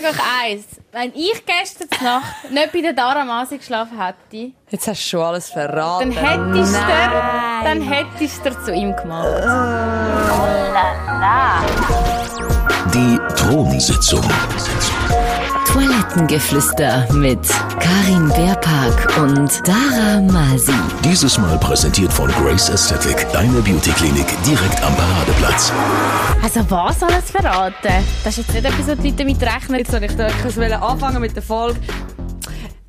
sage euch eins. Wenn ich gestern Nacht nicht bei der Dara Masi geschlafen hätte, Jetzt hast du schon alles verraten. dann hättest du dann hättest du zu ihm gemacht. Die Thronsitzung. Toilettengeflüster mit Karin Beerpark und Dara Masi. Dieses Mal präsentiert von Grace Aesthetic, deine Beauty-Klinik direkt am Paradeplatz. Also was alles verraten? Das ist jetzt nicht etwas, wo die Leute damit rechnen. Jetzt soll ich da wollte anfangen mit der Folge.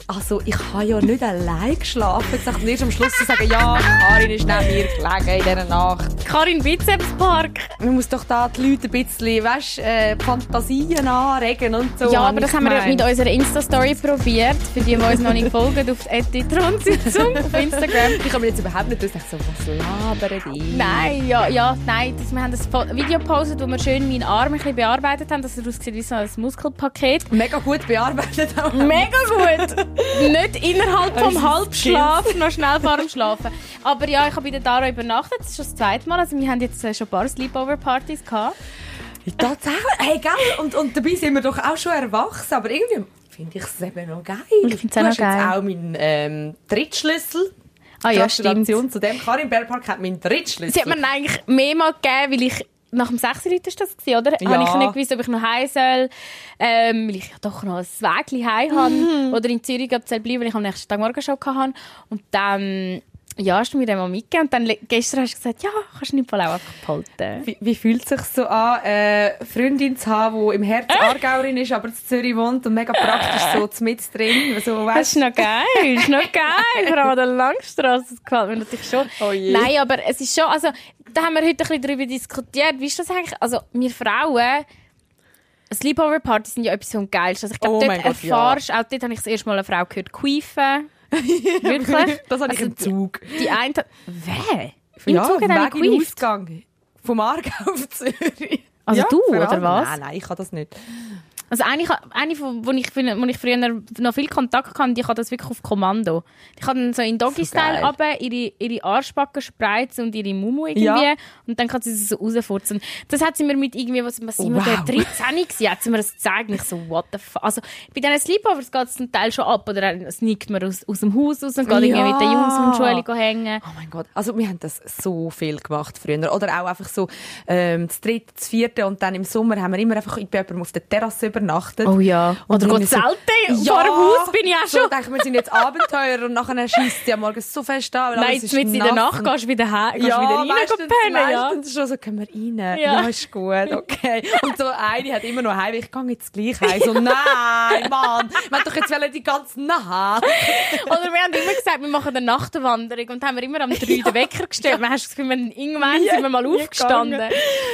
Also, ich habe ja nicht allein geschlafen. Dachte ich erst am Schluss zu sagen, ja, Karin ist neben mir gelegen in dieser Nacht. Karin Bizepspark. Man muss doch da die Leute ein bisschen, weißt, äh, Fantasien anregen und so. Ja, aber das haben wir mit unserer Insta-Story probiert. Für die, die uns noch nicht folgen, auf die Thronsitzung auf Instagram. Ich habe mir jetzt überhaupt nicht gedacht, so, was labern die? Nein, ja, ja, nein. Das, wir haben das Fo- Video gepostet, wo wir schön meinen Arm ein bisschen bearbeitet haben, dass er aussieht wie so ein Muskelpaket. Mega gut bearbeitet auch. Mega gut! Nicht innerhalb vom Halbschlaf noch schnell vor dem Schlafen. Aber ja, ich habe bei der Dara übernachtet. Das ist schon das zweite Mal. Also wir haben jetzt äh, schon ein paar Sleepover-Partys gehabt. Tatsächlich. Hey, gell? Und, und dabei sind wir doch auch schon erwachsen, aber irgendwie finde ich es eben noch geil. Ich find's auch du noch hast geil. jetzt auch meinen ähm, Drittschlüssel. Ah ja, stimmt. Zu dem. Karin Bergpark hat meinen Drittschlüssel. Sie hat mir eigentlich mehrmals gegeben, weil ich nach dem 6. Uhr ist das gewesen, oder? Ja. Habe ich nicht gewusst, ob ich noch heim soll, ähm, weil ich ja doch noch ein Wägli heim habe Mhm. oder in Zürich soll bleiben, weil ich am nächsten Tag morgen schon hatte. Und dann, ja, hast du mir den mal mitgegeben und dann gestern hast du gesagt, ja, kannst du nicht voll auch einfach behalten. Wie, wie fühlt es sich so an, äh, eine Freundin zu haben, die im Herz Äh? Aargauerin ist, aber in Zürich wohnt und mega praktisch so mit drin? So, Das weißt, ist noch geil, das ist noch geil. Vor allem an der Langstrasse, das gefällt mir natürlich schon. Oh je. Nein, aber es ist schon, also, da haben wir heute ein bisschen darüber diskutiert. Wie ist das eigentlich? Also, wir Frauen, Sleepover-Partys sind ja etwas so Geilstes. Also, ich glaube, Oh dort Gott, ja. erfahrst auch dort habe ich das erste Mal eine Frau gehört, queefen. Wirklich? das habe ich Also im Zug. Die, die eine, wer? Im ja, Zug hat einer? Ausgang. Vom Aargau auf Zürich. Also du, vor oder was? Nein, nein, ich kann das nicht. Also eine, eine von- wo ich, wo ich früher noch viel Kontakt hatte, die kann das wirklich auf Kommando. Die kann dann so in Doggy-Style geil. runter ihre, ihre Arschbacken spreizen und ihre Mumu irgendwie. Ja. Und dann kann sie sie so rausfurzen. Das hat sie mir mit irgendwie, was, was sind wir Wow. da, 13 gewesen, hat sie mir das gezeigt. Und ich so, what the fuck. Also bei diesen Sleepovers geht es zum Teil schon ab. Oder dann sneakt man aus, aus dem Haus raus und geht irgendwie Ja. mit den Jungs im Schule hängen. Oh mein Gott. Also, wir haben das so viel gemacht früher. Oder auch einfach so, ähm, das dritte, das vierte und dann im Sommer haben wir immer einfach bei jemandem auf der Terrasse übernachtet. Oh ja. Und Oder geht so- zelten vor dem Haus bin ich auch So, schon. denke, wir sind jetzt Abenteurer und nachher schießt sie am Morgen so fest an. Nein, ist mit in der Nacht gehst du wieder gehst ja, wieder rein meistens, pennen, ja. meistens schon so, können wir rein? Ja. Ja. ist gut, okay. Und so eine hat immer noch heim, ich gehe jetzt gleich heim. So, nein, Mann, wir haben doch jetzt die ganze Nacht. Oder wir haben immer gesagt, wir machen eine Nachtwanderung und haben wir immer am 3 den Wecker gestellt. Man hast das Gefühl, irgendwann sind wir mal aufgestanden.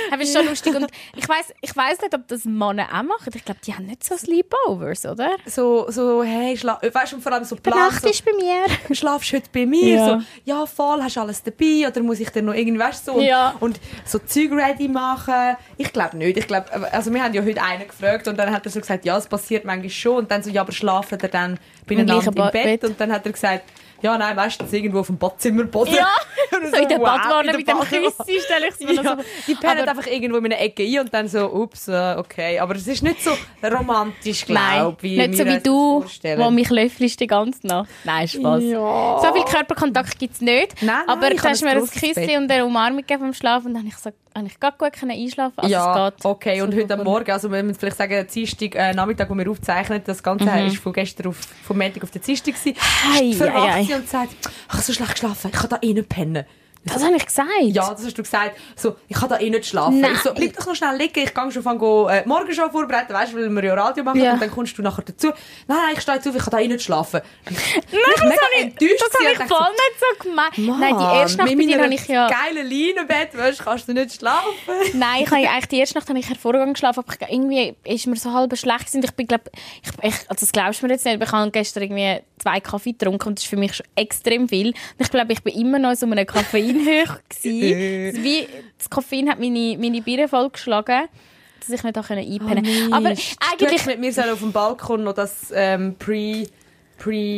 Das ist schon lustig. Und ich weiss, ich weiss nicht, ob das Männer auch machen. Ich glaube, die haben nicht so Sleepovers, oder? So, so, hey, schla weißt du, vor allem so Plan, Nacht so, ist bei mir. schlafst du heute bei mir? Ja. So, ja, voll, hast du alles dabei? Oder muss ich dir noch irgendwie, weißt du, so, und, Ja. und so Zeug ready machen? Ich glaube nicht. Ich glaube, also wir haben ja heute einen gefragt und dann hat er so gesagt, ja, es passiert manchmal schon. Und dann so, ja, aber schlafen ihr dann beieinander im Bett? Bett? Und dann hat er gesagt, ja, nein, meistens irgendwo auf dem Badzimmerboden. Ja, so in der wow, Badwanne in mit dem. Küssi stelle ich es mir Ja, so die pennen einfach irgendwo in einer Ecke ein und dann so, ups, äh, okay. Aber es ist nicht so romantisch, glaube ich. nicht so wie du, vorstellen. wo mich löffelst die ganze Nacht. Nein, Spaß. Ja. So viel Körperkontakt gibt es nicht. Nein, nein, aber ich du habe hast mir ein Bett. und eine Umarmung gegeben vom Schlafen und dann habe ich, so, habe ich gerade gut einschlafen also ja, es geht. okay. Und heute am Morgen, also wir müssen vielleicht sagen, Dienstag, äh, Nachmittag, wo wir aufzeichnen, das Ganze ist von gestern auf, vom Montag auf den Dienstag gewesen. Mhm. Verwacht hei, hei. sie und sagt, ich habe so schlecht geschlafen, ich kann da eh nicht pennen. Das habe ich gesagt. Ja, das hast du gesagt. So, ich kann da eh nicht schlafen. Nein. Ich so, bleib doch noch schnell liegen. Ich gehe schon von go, äh, morgen schon vorbereiten, weißt du, weil wir ja Radio machen. Ja. Und dann kommst du nachher dazu. Nein, nein, ich stehe jetzt auf, ich kann da eh nicht schlafen. Nein, das habe ich, das habe ich voll nicht so gemeint. Nein, die erste Nacht bei dir habe ich ja... geile Leinenbett, weißt, du, kannst du nicht schlafen. Nein, ich habe eigentlich die erste Nacht habe ich hervorragend geschlafen, aber ich, irgendwie ist mir so halb schlecht gewesen. Ich bin glaub, ich, ich, also das glaubst du mir jetzt nicht, aber ich habe gestern irgendwie zwei Kaffee getrunken und das ist für mich schon extrem viel. Und ich glaube, ich bin immer noch so einem Koffeinhöch gewesen. Wie das Koffein hat meine meine Birne vollgeschlagen, dass ich nicht auch einpennen konnte. aber du eigentlich mit mir auf dem Balkon noch das ähm, Pre,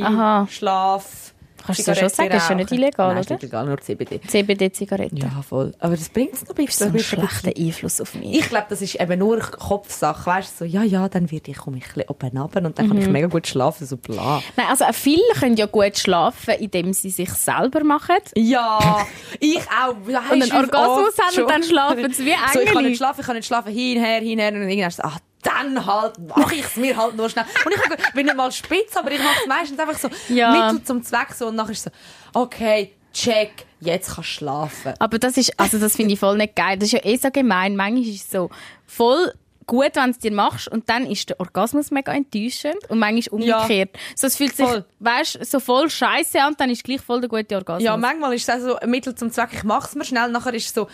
Aha. Pre, Schlaf, Kannst du schon sagen, ist ja nicht illegal, Nein, ist oder? nicht illegal, nur CBD. CBD-Zigaretten. Ja, voll. Aber das bringt es noch ein So einen schlechten Einfluss auf mich. Ich glaube, das ist eben nur Kopfsache. Weißt du, so, ja, ja, dann werde ich, komme ich ein bisschen oben runter und dann kann ich Mhm. mega gut schlafen, so bla. Nein, also viele können ja gut schlafen, indem sie sich selber machen. Ja, ich auch. Und einen Orgasmus haben und dann schlafen sie wie So, ich kann Engel. nicht schlafen, ich kann nicht schlafen, hinher, hinher und irgendwann so, ach, dann halt, mache ich es mir halt nur schnell. Und ich bin nicht mal spitz, aber ich mache es meistens einfach so Ja. Mittel zum Zweck so und nachher ist so, okay, check, jetzt kannst du schlafen. Aber das ist, also das finde ich voll nicht geil. Das ist ja eh so gemein. Manchmal ist es so voll gut, wenn du es dir machst und dann ist der Orgasmus mega enttäuschend und manchmal umgekehrt. So, es fühlt sich, Voll. weißt, so voll scheiße an und dann ist gleich voll der gute Orgasmus. Ja, manchmal ist es auch so ein Mittel zum Zweck, ich mache es mir schnell, nachher ist es so,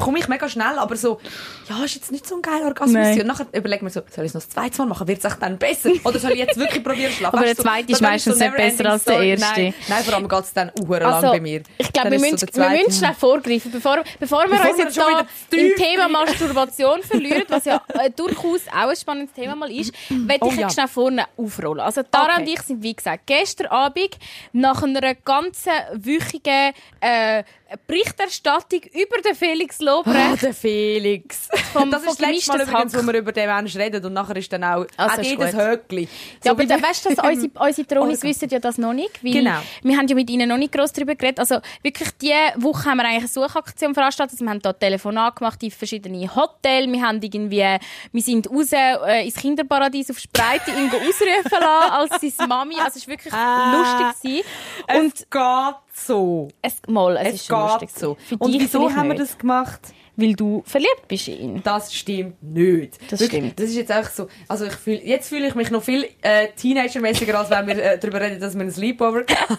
komme ich mega schnell, aber so, ja, ist jetzt nicht so ein geiler Orgasmus. Nein. Und nachher überlegt man so, soll ich es noch das zweite Mal machen, wird es dann besser? Oder soll ich jetzt wirklich probieren zu schlafen? Aber der zweite so, ist meistens so nicht besser als der erste. Nein, nein vor allem geht es dann uhr Also, lang bei mir. ich glaube, wir, müssen, so wir müssen schnell vorgreifen, bevor, bevor wir Bevor uns wir jetzt schon da im Thema Masturbation verlieren, was ja äh, durchaus auch ein spannendes Thema mal ist, möchte Oh ich ja. jetzt schnell vorne aufrollen. Also Tara Okay. und ich sind, wie gesagt, gestern Abend nach einer ganzen wöchigen äh, Berichterstattung über den Felix Lobrecht der Felix. Vom- das vom ist das letzte Mal übrigens, wo wir über den Menschen reden und nachher ist dann auch, Also auch ist jedes. Höckli. Ja, aber wie dann der- weißt du, dass unsere, unsere Tronis wissen ja das noch nicht. Weil Genau. Wir haben ja mit ihnen noch nicht gross darüber geredet. Also wirklich, diese Woche haben wir eigentlich eine Suchaktion veranstaltet. Also, wir haben da Telefonat gemacht in verschiedene Hotels. Wir haben irgendwie, wir sind raus äh, ins Kinderparadies auf Spreite ihn ausrufen lassen als seine Mami. Also es war wirklich Ah. lustig. Gewesen. Und es geht so. Es, mal, es, Es ist schon lustig. geht so. Für Und wieso haben wir nicht, das gemacht? Weil du verliebt bist in ihn. Das stimmt nicht. Das Wirklich, stimmt. Das ist jetzt einfach so. Also ich fühl, jetzt fühle ich mich noch viel äh, Teenagermäßiger, als wenn wir äh, darüber reden, dass wir ein Sleepover Wir haben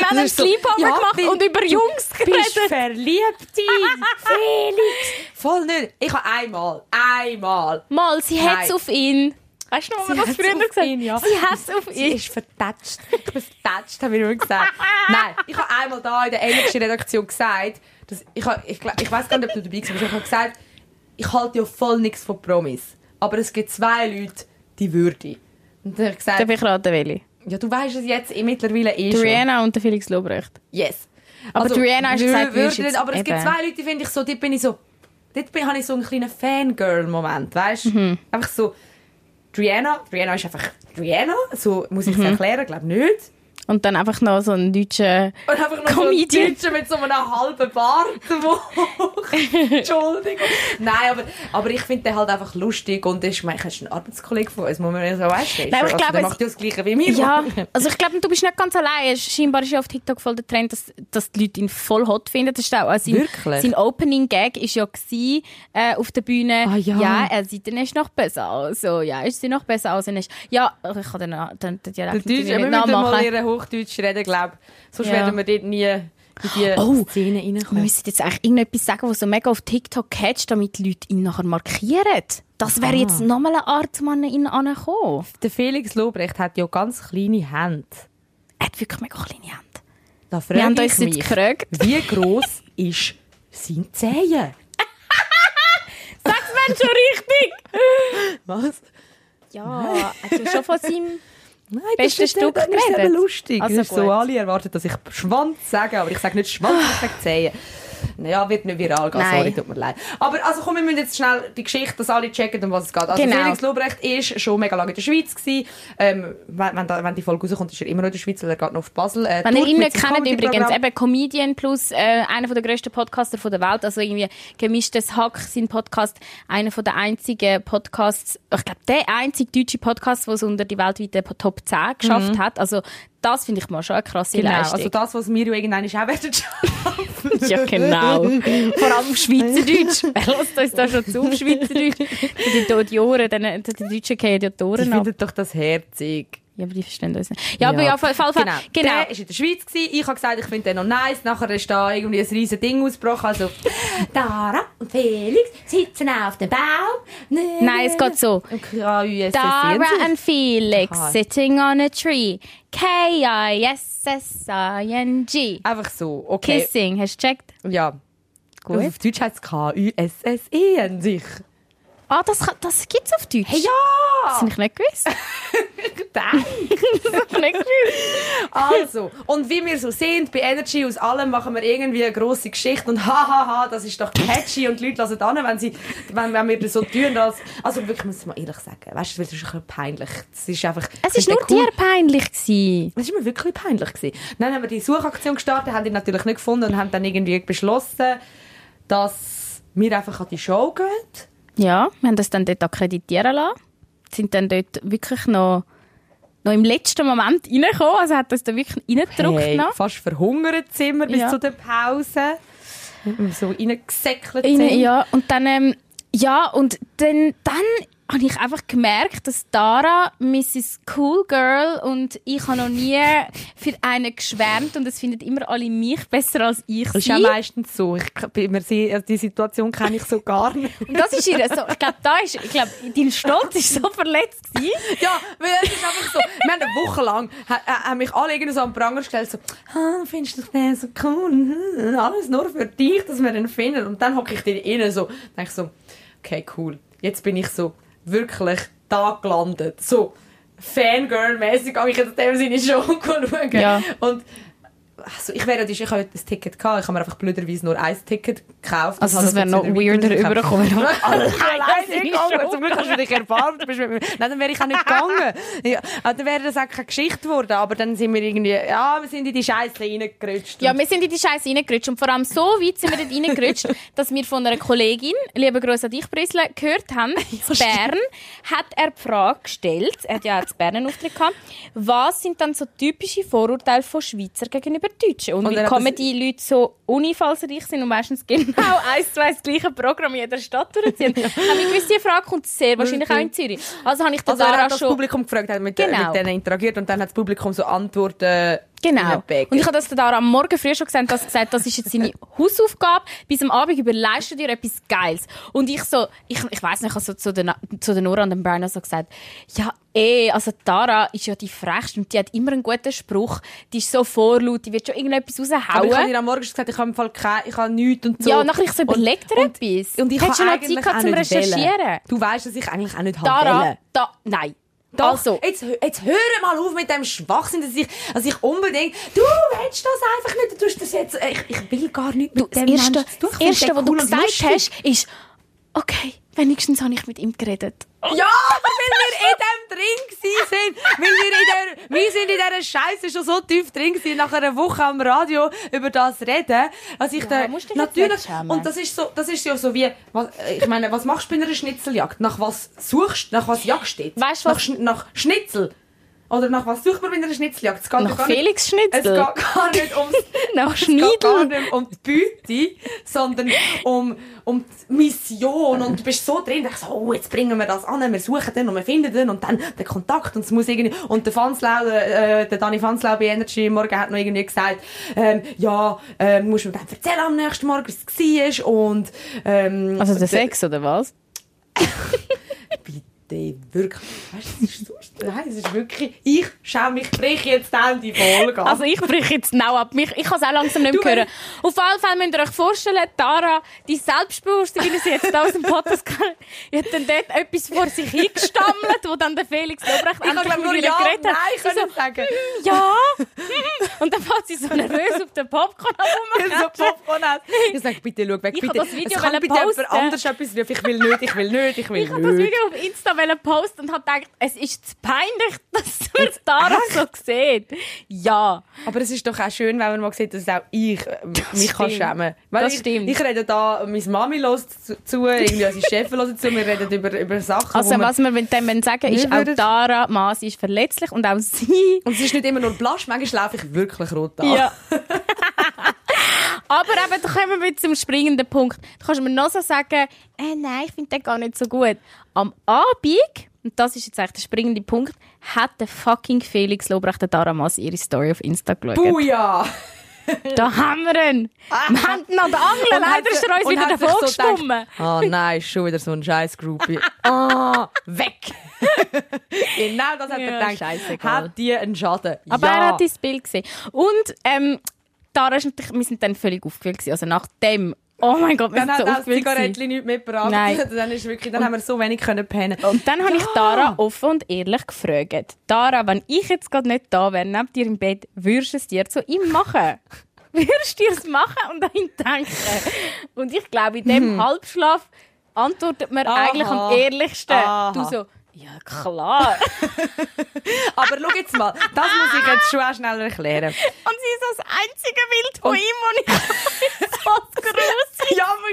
Das einen ist so, Sleepover ja, gemacht bin- und über Jungs bist geredet. verliebt in Felix. Voll nicht. Ich habe einmal, einmal. Mal, sie hat es auf ihn. Weißt du noch, Sie was das früher auf gesagt ihn, ja. Sie hat es auf Sie ihn. ist vertatscht. Ich bin vertatscht, haben wir immer gesagt. Nein, ich habe einmal da in der englischen Redaktion gesagt, dass ich, habe- ich, ich weiß gar nicht, ob du dabei warst, aber ich habe gesagt, ich halte ja voll nichts von Promis. Aber es gibt zwei Leute, die würde. Und dann habe ich gesagt, Darf ich raten, welche? ja, du weißt es jetzt mittlerweile eh schon. Rihanna und der Felix Lobrecht. Yes. Aber die Rihanna wür- gesagt, nicht, aber es gibt eben. zwei Leute, die finde ich so, dort bin ich so, dort bin, habe ich so einen kleinen Fangirl-Moment, weißt du? Mhm. Einfach so, Rihanna, Rihanna ist einfach Rihanna, so muss ich es Mhm. erklären, glaube nicht. Und dann einfach noch so ein deutscher... Und einfach noch Comedian. so ein Deutscher mit so einem halben Bart. Entschuldigung. Nein, aber, aber ich finde den halt einfach lustig und ist, er ist ein Arbeitskollege von uns, muss man ja so weißt. Nein, aber ich glaube, der es- macht ja das Gleiche wie mir. Ja, also ich glaube, du bist nicht ganz allein. Scheinbar ist ja auf TikTok voll der Trend, dass, dass die Leute ihn voll hot finden. Das ist auch, also sein, sein Opening-Gag war ja gewesen, äh, auf der Bühne. Ah, ja. er sieht dann noch besser aus. So, ja, ist sie noch besser aus? Ja, ich kann den, den, den Dialekt nicht nachmachen. Hochdeutsch reden, glaube Sonst Ja. werden wir dort nie in die Oh. Szene Wir reinkommen. müssen jetzt eigentlich irgendetwas sagen, was so mega auf TikTok catcht, damit die Leute ihn nachher markieren. Das wäre jetzt nochmal eine Art, man ihn ankommen. Der Felix Lobrecht hat ja ganz kleine Hände. Er hat wirklich mega kleine Hände. Da Wir haben uns ich jetzt mich, gefragt. wie gross ist sein Zehen? Sag's mir schon richtig! Was? Ja, du schon von seinem... Nein, Bestes ist nicht- Stück das ist eben lustig. Also das ist so, alle erwarten, dass ich Schwanz sage, aber ich sage nicht Schwanz, ich sage Zehen. Naja, wird nicht viral gehen, Nein. sorry, tut mir leid. Aber also komm, wir müssen jetzt schnell die Geschichte, dass alle checken, um was es geht. Also Genau. Felix Lobrecht ist schon mega lange in der Schweiz gewesen. Ähm, wenn, da, wenn die Folge rauskommt, ist er immer noch in der Schweiz, weil er geht noch auf Basel. Äh, Wenn ihr ihn nicht kennt, übrigens, eben Comedian plus äh, einer der grössten Podcaster von der Welt, also irgendwie gemischtes Hack, sein Podcast, einer der einzigen Podcasts, ich glaube, der einzige deutsche Podcast, der es unter die weltweiten Top 10 geschafft hat. Also das finde ich mal schon eine krasse Genau, Leistung. also das, was wir ja irgendwann auch werden schaffen. ja, genau. Vor allem auf Schweizerdeutsch. Wer lässt uns da schon zu auf Schweizerdeutsch? Die, die, die Ohren, die, die Deutschen gehen ja die Die Ohren ab. finden doch das herzig. Ja, aber die verstehen uns nicht. Ja, aber ja, auf Fall. Genau. genau. Der war in der Schweiz. Gewesen. Ich habe gesagt, ich finde den noch nice. Nachher ist da irgendwie ein riesen Ding ausgebrochen. Also, Dara und Felix sitzen auf dem Baum. Nein, es geht so. Dara and Felix sitting on a tree. K-I-S-S-I-N-G. Einfach so, okay. Kissing. Hast du gecheckt? Ja. Gut. Auf Deutsch heißt es K-U-S-S-E an sich. Ah, das, das gibt's auf Deutsch. Hey, Das ja! habe ich nicht gewusst. gedacht. Nicht Also, und wie wir so sind, bei Energy aus allem machen wir irgendwie eine grosse Geschichte und hahaha, das ist doch catchy und die Leute lassen an, wenn, sie, wenn, wenn wir das so tun. Als, also wirklich, muss ich mal ehrlich sagen, weißt du, das ist ein bisschen peinlich. Es ist einfach... Es ist nur finde dir peinlich gewesen. Es war mir wirklich peinlich. Gewesen. Dann haben wir die Suchaktion gestartet, haben die natürlich nicht gefunden und haben dann irgendwie beschlossen, dass wir einfach an die Show gehen. Ja, wir haben das dann dort akkreditieren lassen. Sind dann dort wirklich noch, noch im letzten Moment reingekommen. Also hat das da wirklich reingedrückt Hey, noch. fast verhungert sind wir bis Ja. zu der Pause. So reingesäckelt Rein, sind. ja, und dann, ähm, ja, und dann, dann habe ich einfach gemerkt, dass Dara Mrs. Cool Girl und ich habe noch nie für einen geschwärmt und es finden immer alle mich besser als ich Das ist ja meistens so. Ich, also die Situation kenne ich so gar nicht. Und das ist ihr so, ich glaube, da ist, ich glaube, dein Stolz ist so verletzt gewesen. Ja, weil es ist einfach so. Wir haben eine Woche lang ha- ha- haben mich alle irgendwie so am Pranger gestellt, so, ah, findest du den so cool? Hm, Alles nur für dich, dass wir den finden. Und dann hocke ich dir innen so, denke so, okay, cool. Jetzt bin ich so wirklich da gelandet. So, Fangirl-mäßig habe ich in dem Sinne schon schauen. Ja. Und also ich, wäre, ich habe das Ticket gehabt, ich habe mir einfach blöderweise nur ein Ticket gekauft. Also Und das habe wäre noch weirder weitergekauft. übergekommen. wenn du Alleine gegangen. Zum Glück hast du dich erfahren. Du bist mit mir. Nein, dann wäre ich auch nicht gegangen. Ja, aber dann wäre das auch keine Geschichte geworden. Aber dann sind wir irgendwie, ja, wir sind in die Scheiße reingerutscht. Ja, wir sind in die Scheiße reingerutscht. Und vor allem so weit sind wir dort reingerutscht, dass wir von einer Kollegin, liebe Grüße an dich, Prisle, gehört haben, in Bern, hat er die Frage gestellt, er hat ja auch in Bern einen Auftritt gehabt, was sind dann so typische Vorurteile von Schweizer gegenüber Deutschen? Und, Und wie kommen die Leute so unfallsreich sind und meistens genau eins zu eins das gleiche Programm in jeder Stadt durchziehen? Habe ich gewusst, die Frage kommt sehr wahrscheinlich auch in Zürich. Also habe ich also er hat das schon... Publikum gefragt, hat mit, Genau. mit denen interagiert und dann hat das Publikum so Antworten Genau. Und ich habe das da am Morgen früh schon gesagt, dass gesagt, das ist jetzt seine Hausaufgabe. Bis am Abend überleist du dir etwas Geiles. Und ich so, ich, ich weiss nicht, ich habe so zu der, Na- zu der Nora und dem Brian so gesagt, ja, eh, also Tara ist ja die frechste und die hat immer einen guten Spruch. Die ist so vorlaut, die wird schon irgendetwas aber ich habe raushauen. dir am Morgen schon gesagt, ich habe im Fall keine, ich habe nichts und so. Ja, nachher ich so, überleg dir etwas. Und ich habe du noch Zeit gehabt zum Recherchieren? Du weißt, dass ich eigentlich auch nicht habe Tara, wollen. da, nein. Doch, Also, jetzt, jetzt hör mal auf mit dem Schwachsinn, dass ich, dass ich unbedingt, du willst das einfach nicht, du tust das jetzt, ich, ich will gar nicht mit das dem Erste, Menschen tun. Ich das Erste was du cool und gesagt hast, ist, okay, wenigstens habe ich mit ihm geredet. Ja, aber weil wir in dem drin sind. Weil wir in der, wir sind in dieser Scheiße schon so tief drin gewesen, nach einer Woche am Radio über das reden. Also ich da, dich jetzt natürlich, und das ist so, das ist ja so wie, was, ich meine, was machst du bei einer Schnitzeljagd? Nach was suchst du? Nach was jagst du? Weißt du, nach, was- nach Schnitzel? Oder nach was sucht man bei einer Schnitzeljagd? Es geht Nach gar nicht- Felix Es Schnitzel. geht gar nicht ums, Nach es geht gar Schneidel. nicht um die Beute, sondern um, um die Mission. Und du bist so drin, denkst so, oh, jetzt bringen wir das an, wir suchen den und wir finden den und dann den Kontakt und es muss irgendwie, und der Fanslau, äh, der Dani Fanslau bei Energy morgen hat noch irgendwie gesagt, ähm, ja, ähm, musst du mir dann erzählen am nächsten Morgen, wie es war und, ähm, Also der Sex, oder was? Bitte, wirklich. Weißt du, es ist so, nein, es ist wirklich, ich schau mich, brich jetzt dann die Folge ab. Also ich breche jetzt genau ab. Mich, ich kann es auch langsam nicht mehr hören. Auf jeden Fall müsst ihr euch vorstellen, Tara, die Selbstbewusste, wie sie jetzt aus dem Podcast die hat dann dort etwas vor sich hingestammelt, wo dann der Felix Lobrecht ich kann nur mit ja ihr und geredet nein hat. Sie können so, sagen. ja. Und dann fährt sie so nervös auf den Popcorn so Popcorn hat. Ich sage, bitte schau weg, Ich bitte. das Video es kann bitte jemand anders etwas rufen. Ich will nicht, ich will nicht, ich will Ich habe das nicht. Video auf Insta wollen posten und habe gedacht, es ist peinlich, dass man Tara so sieht. Ja. Aber es ist doch auch schön, wenn man mal sieht, dass auch ich äh, mich kann schämen Weil Das ich, stimmt. Ich rede da, meine Mami hört zu, irgendwie unsere Chefin hört zu, wir reden über, über Sachen, Also was wir mit dem sagen ist, auch Tara Masi ist verletzlich und auch sie. Und es ist nicht immer nur blasch, manchmal laufe ich wirklich rot an. Ja. Aber eben, da kommen wir zum springenden Punkt. Da kannst du mir noch so sagen, äh, nein, ich finde den gar nicht so gut. Am Abend, und das ist jetzt eigentlich der springende Punkt, hat der fucking Felix Lobrecht Masi ihre Story auf Insta geschaut. Buja! Da haben wir ihn. Wir haben ihn an der Angel. Leider ist er uns wieder davon so gestummen. Ah nein, ist schon wieder so ein scheiß Groupie. Ah, weg! genau das hat Ja, er gedacht. Hat die einen Schaden? Aber ja. er hat das Bild gesehen. Und ähm, Tara ist natürlich, wir sind dann völlig aufgewühlt gewesen. Also nach dem Oh mein Gott, wir Dann hat so das. Zigarettchen nicht mehr. Nein. Dann, ist wirklich, dann haben wir so wenig können pennen. Und dann habe ich Ja. Dara offen und ehrlich gefragt. Dara, wenn ich jetzt gerade nicht da wäre, neben dir im Bett, würdest du es dir zu ihm machen? würdest du es machen und an ihn denken? Und ich glaube, in dem Halbschlaf antwortet man Aha. eigentlich am ehrlichsten. Aha. Du so, ja klar. Aber schau jetzt mal, das muss ich jetzt schon auch schnell erklären. Und sie ist das einzige Bild von ihm, und ich so gruselig. Ja, aber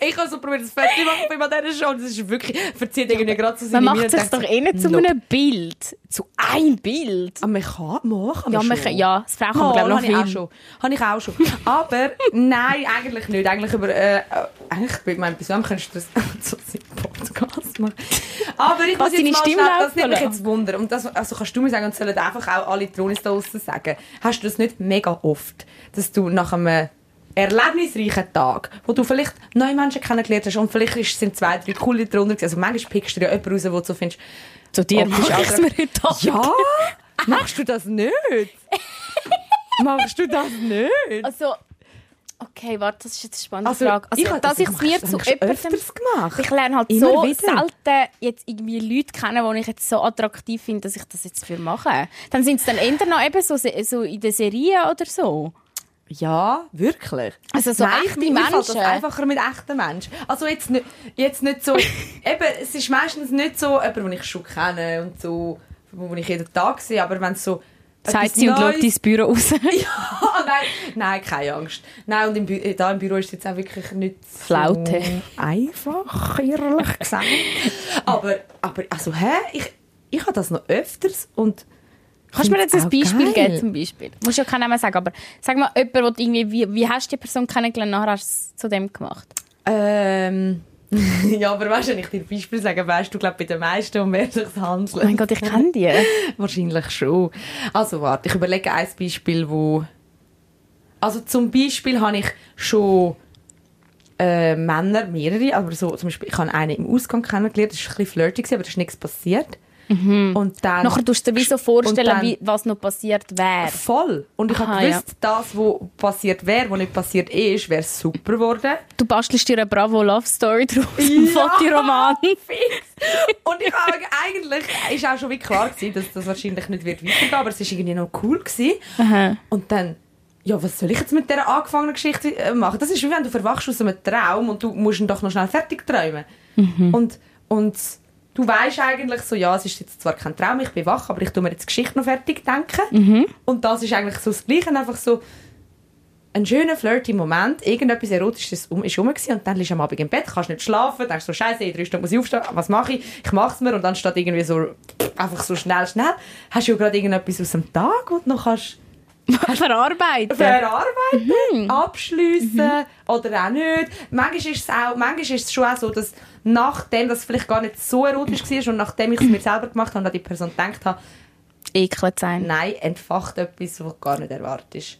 ich, ich habe so probiert, das Foto zu machen bei dieser Show. und Das ist wirklich, verzieht irgendwie gerade so Man seine macht und sich denkt doch eh nicht zu nope. einem Bild. Zu einem Bild. Aber man kann, man kann Ja, man man schon. kann, ja, das Frau kann man, glaube ich, ich noch viel. schon. Habe ich auch schon. Aber nein, eigentlich nicht. Eigentlich über, äh, äh, eigentlich, ich meine, bis wann kannst du das so einen Podcast machen? Aber ich muss jetzt mal Stimme schnell, das nimmt mich jetzt Wunder. Und das, also kannst du mir sagen, und sollen einfach auch alle Tronis da draussen sagen. Hast du das nicht mega oft, dass du nach einem erlebnisreichen Tag, wo du vielleicht neue Menschen kennengelernt hast und vielleicht sind zwei, drei coole drunter. Also manchmal pickst du ja jemanden raus, wo du so findest, Zu dir Oh, ich es mir heute Abend. ja, machst du das nicht? Machst du das nicht? Also, okay, warte, das ist jetzt eine spannende Also, Frage. Also, ich dass das ich es mir zu jemandem... gemacht. Ich lerne halt Immer so wieder. selten jetzt irgendwie Leute kennen, die ich jetzt so attraktiv finde, dass ich das jetzt für mache. Dann sind es dann eher noch eben so, so in der Serie oder so. Ja, wirklich. Also so Nein, echte mir fällt das Menschen. einfacher mit echten Menschen. Also jetzt nicht, jetzt nicht so... eben, es ist meistens nicht so jemand, den ich schon kenne und so, wo ich jeden Tag sehe, aber wenn es so... Etwas sie und schaut ins Büro raus. Ja, nein, nein, keine Angst. Nein, und im Bü da im Büro ist es jetzt auch wirklich nicht Flaute. so einfach, ehrlich gesagt. aber, aber, also, hä? Ich, ich habe das noch öfters und... Kannst du mir jetzt ein Beispiel geil. geben, zum Beispiel? Du musst ja keinen Namen sagen, aber sag mal, jemand, wo du irgendwie, wie, wie hast du die Person kennengelernt, nachher hast du es zu dem gemacht? Ähm... ja, aber weißt du, wenn ich dir ein Beispiel sage, weißt du, glaube bei den meisten, um wer sich handelt. Oh mein Gott, ich kenne die. Wahrscheinlich schon. Also warte, ich überlege ein Beispiel, wo... Also zum Beispiel habe ich schon äh, Männer, mehrere, aber so zum Beispiel, ich habe einen im Ausgang kennengelernt, das war ein bisschen flirty, aber da ist nichts passiert. Und dann... Nachher tust du dir wie so vorstellen, dann- wie, was noch passiert wäre. Voll. Und ich Aha, habe gewusst, das, was passiert wäre, was nicht passiert ist, wäre super geworden. Du bastelst dir eine Bravo Love Story draus, ein Fotoroman. Und ich habe eigentlich, ist auch schon wie klar gewesen, dass das wahrscheinlich nicht wird weitergehen, aber es war irgendwie noch cool gewesen. Aha. Und dann, ja, was soll ich jetzt mit dieser angefangenen Geschichte äh, machen? Das ist wie wenn du verwachst aus einem Traum und du musst ihn doch noch schnell fertig träumen. Und, und du weißt eigentlich so, ja, es ist jetzt zwar kein Traum, ich bin wach, aber ich tue mir jetzt die Geschichte noch fertig denken. Und das ist eigentlich so das Gleiche, einfach so ein schöner, flirty Moment, irgendetwas Erotisches um, ist rum und dann liegst du am Abend im Bett, kannst nicht schlafen, denkst so, scheiße, in drei Stunden muss ich aufstehen, was mache ich? Ich mache es mir und dann statt irgendwie so, einfach so schnell, schnell, hast du ja gerade irgendetwas aus dem Tag, du noch kannst Verarbeiten. verarbeiten, abschliessen oder auch nicht. Manchmal ist es, auch, manchmal ist es schon auch so, dass nachdem das vielleicht gar nicht so erotisch war und nachdem ich es mir selber gemacht habe und an die Person gedacht habe, Ekelt sein. nein, entfacht etwas, was gar nicht erwartest.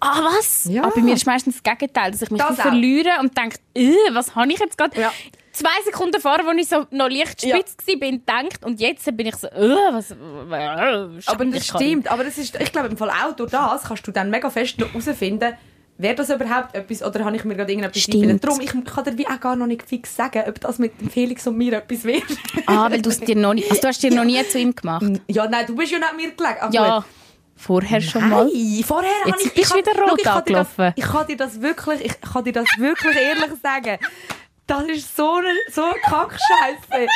Ah, was? Ja. Aber bei mir ist meistens das Gegenteil, dass ich mich Das verliere und denke, äh, was habe ich jetzt gerade? Ja. Zwei Sekunden vorher, als ich so noch leicht Ja. spitz war, bin denkt und jetzt bin ich so, äh, was? Äh, Aber das stimmt, aber das ist, ich glaube im Fall auch durch das kannst du dann mega fest noch herausfinden, wäre das überhaupt etwas oder habe ich mir gerade irgendetwas eingebildet. Darum, ich kann dir wie auch gar noch nicht fix sagen, ob das mit dem Felix und mir etwas wird. Ah, weil du es dir noch nicht, also du hast dir noch nie zu ihm gemacht. ja, nein, du bist ja nicht mir gelegen. aber Ja, gut. vorher schon mal. Nein, vorher Jetzt habe ich... bist du ich wieder rot Schau, ich kann dir das- angelaufen. Ich kann dir das wirklich, ich kann dir das wirklich ehrlich sagen. Das ist so eine, so eine Kackscheiße. Nein,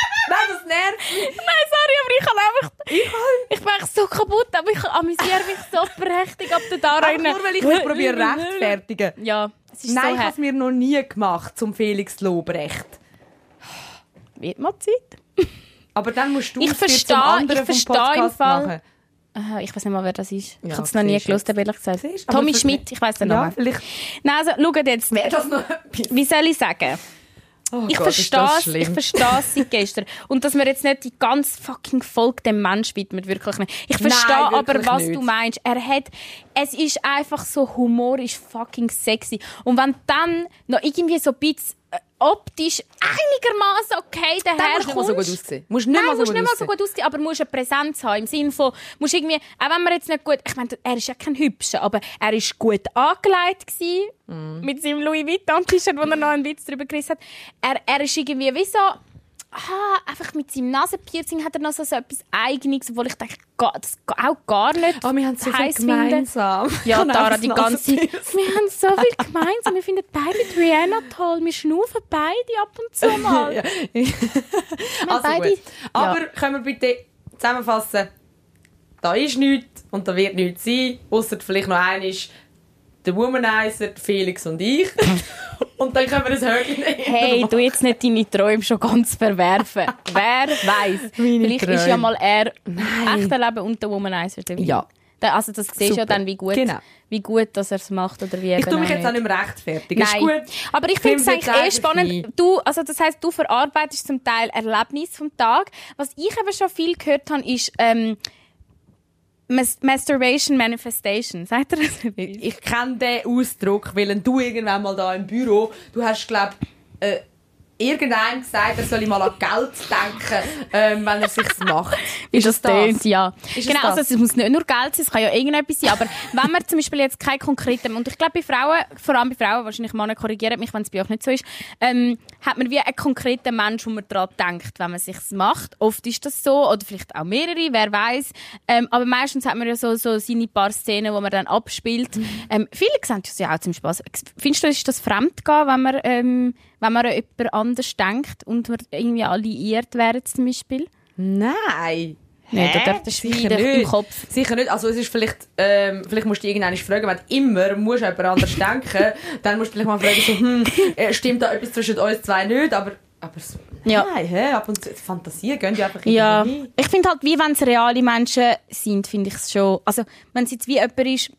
das nervt mich. Nein, sorry, aber ich kann einfach, ich bin echt so kaputt, aber ich amüsiere mich so prächtig ab der da Einfach nur, weil ich mich probiere rechtfertigen. Ja, es ist Nein, so ich habe es mir noch nie gemacht, zum Felix Lobrecht. Wird mal Zeit. Aber dann musst du Ich es verstehe- zum anderen ich vom verstehe im Podcast Fall- machen. Aha, ich weiß nicht mal, wer das ist. ich Ja, habe es noch nie gelesen, ehrlich gesagt. Siehst Tommy Schmidt, ich weiß den Ja, Namen. vielleicht Nein, also, schaut jetzt. wäre das noch. Wie soll ich sagen? Oh Ich verstehe es, ich verstehe es seit gestern. Und dass wir jetzt nicht die ganze fucking Folge dem Mensch widmet, wirklich nicht. Ich Nein, verstehe aber, wirklich was nicht. du meinst. Er hat, es ist einfach so, Humor ist fucking sexy. Und wenn dann noch irgendwie so ein bisschen, optisch einigermaßen okay musst du nicht mal so gut daherkommst. aussehen. Musst nicht Nein, mal so musst gut nicht mal so aussehen. gut aussehen, aber musst eine Präsenz haben. Im Sinne von, musst irgendwie, auch wenn man jetzt nicht gut, ich meine, er ist ja kein Hübscher, aber er ist gut angelegt gewesen, Mhm. mit seinem Louis Vuitton-T-Shirt, wo er noch einen Witz drüber gerissen hat. Er, er ist irgendwie wie so, ah, einfach mit seinem Nasenpiercing hat er noch so, so etwas Eigenes, obwohl ich denke, das auch gar nicht Oh, wir haben so viel gemeinsam. Ich Ja, habe Tara, die ganze. Wir haben so viel gemeinsam. Wir finden beide Rihanna toll. Wir schnaufen beide ab und zu mal. Ja. also beide- gut. Aber Ja. können wir bitte zusammenfassen? Da ist nichts und da wird nichts sein, außer vielleicht noch einer ist der Womanizer, der Felix und ich. und dann können wir das Höckchen Hey, du jetzt nicht deine Träume schon ganz verwerfen. Wer weiß? Vielleicht ist ja Träume. mal er im echten Leben und der Womanizer dabei. Ja. Also das siehst du ja Super. dann, wie gut, Genau. wie gut dass er es macht oder wie Ich tue mich jetzt auch nicht. mehr rechtfertigen. Ist gut. Aber ich finde es eigentlich eh spannend. Du, also das heißt, du verarbeitest zum Teil Erlebnisse vom Tag. Was ich eben schon viel gehört habe, ist ähm, Mas Masturbation Manifestation. Sagt ihr das? Ich kenne den Ausdruck, weil du irgendwann mal da im Büro, du hast, glaube äh, irgendeinem gesagt, er soll mal an Geld denken, ähm, wenn er sich's macht. Wie das tönt, ja. Ist es genau, das? also es muss nicht nur Geld sein, es kann ja irgendetwas sein, aber wenn man zum Beispiel jetzt keine konkreten, und ich glaube bei Frauen, vor allem bei Frauen, wahrscheinlich Männer korrigieren mich, wenn es bei euch nicht so ist, ähm, hat man wie einen konkreten Mensch, wo man daran denkt, wenn man sich's macht. Oft ist das so, oder vielleicht auch mehrere, wer weiß. Ähm, aber meistens hat man ja so, so seine paar Szenen, wo man dann abspielt. Mhm. Ähm, viele sehen das ja auch zum Spaß. Findest du, ist das Fremdgehen, wenn man, ähm, wenn man an jemand anders denkt und man irgendwie alliiert wäre zum Beispiel? Nein. Nicht, Hä? oder? Das Sicher wieder im nicht. Kopf. Sicher nicht. Also es ist vielleicht, ähm, vielleicht musst du irgendwann fragen, wenn du immer musst an jemand anders denken, dann musst du vielleicht mal fragen, so, hm, äh, stimmt da etwas zwischen uns zwei nicht, aber, aber so, Ja. nein, hä, ab und zu, Fantasien gehen ja einfach Ja, hin. ich finde halt, wie wenn es reale Menschen sind, finde ich es schon. Also, wenn es jetzt wie jemand ist,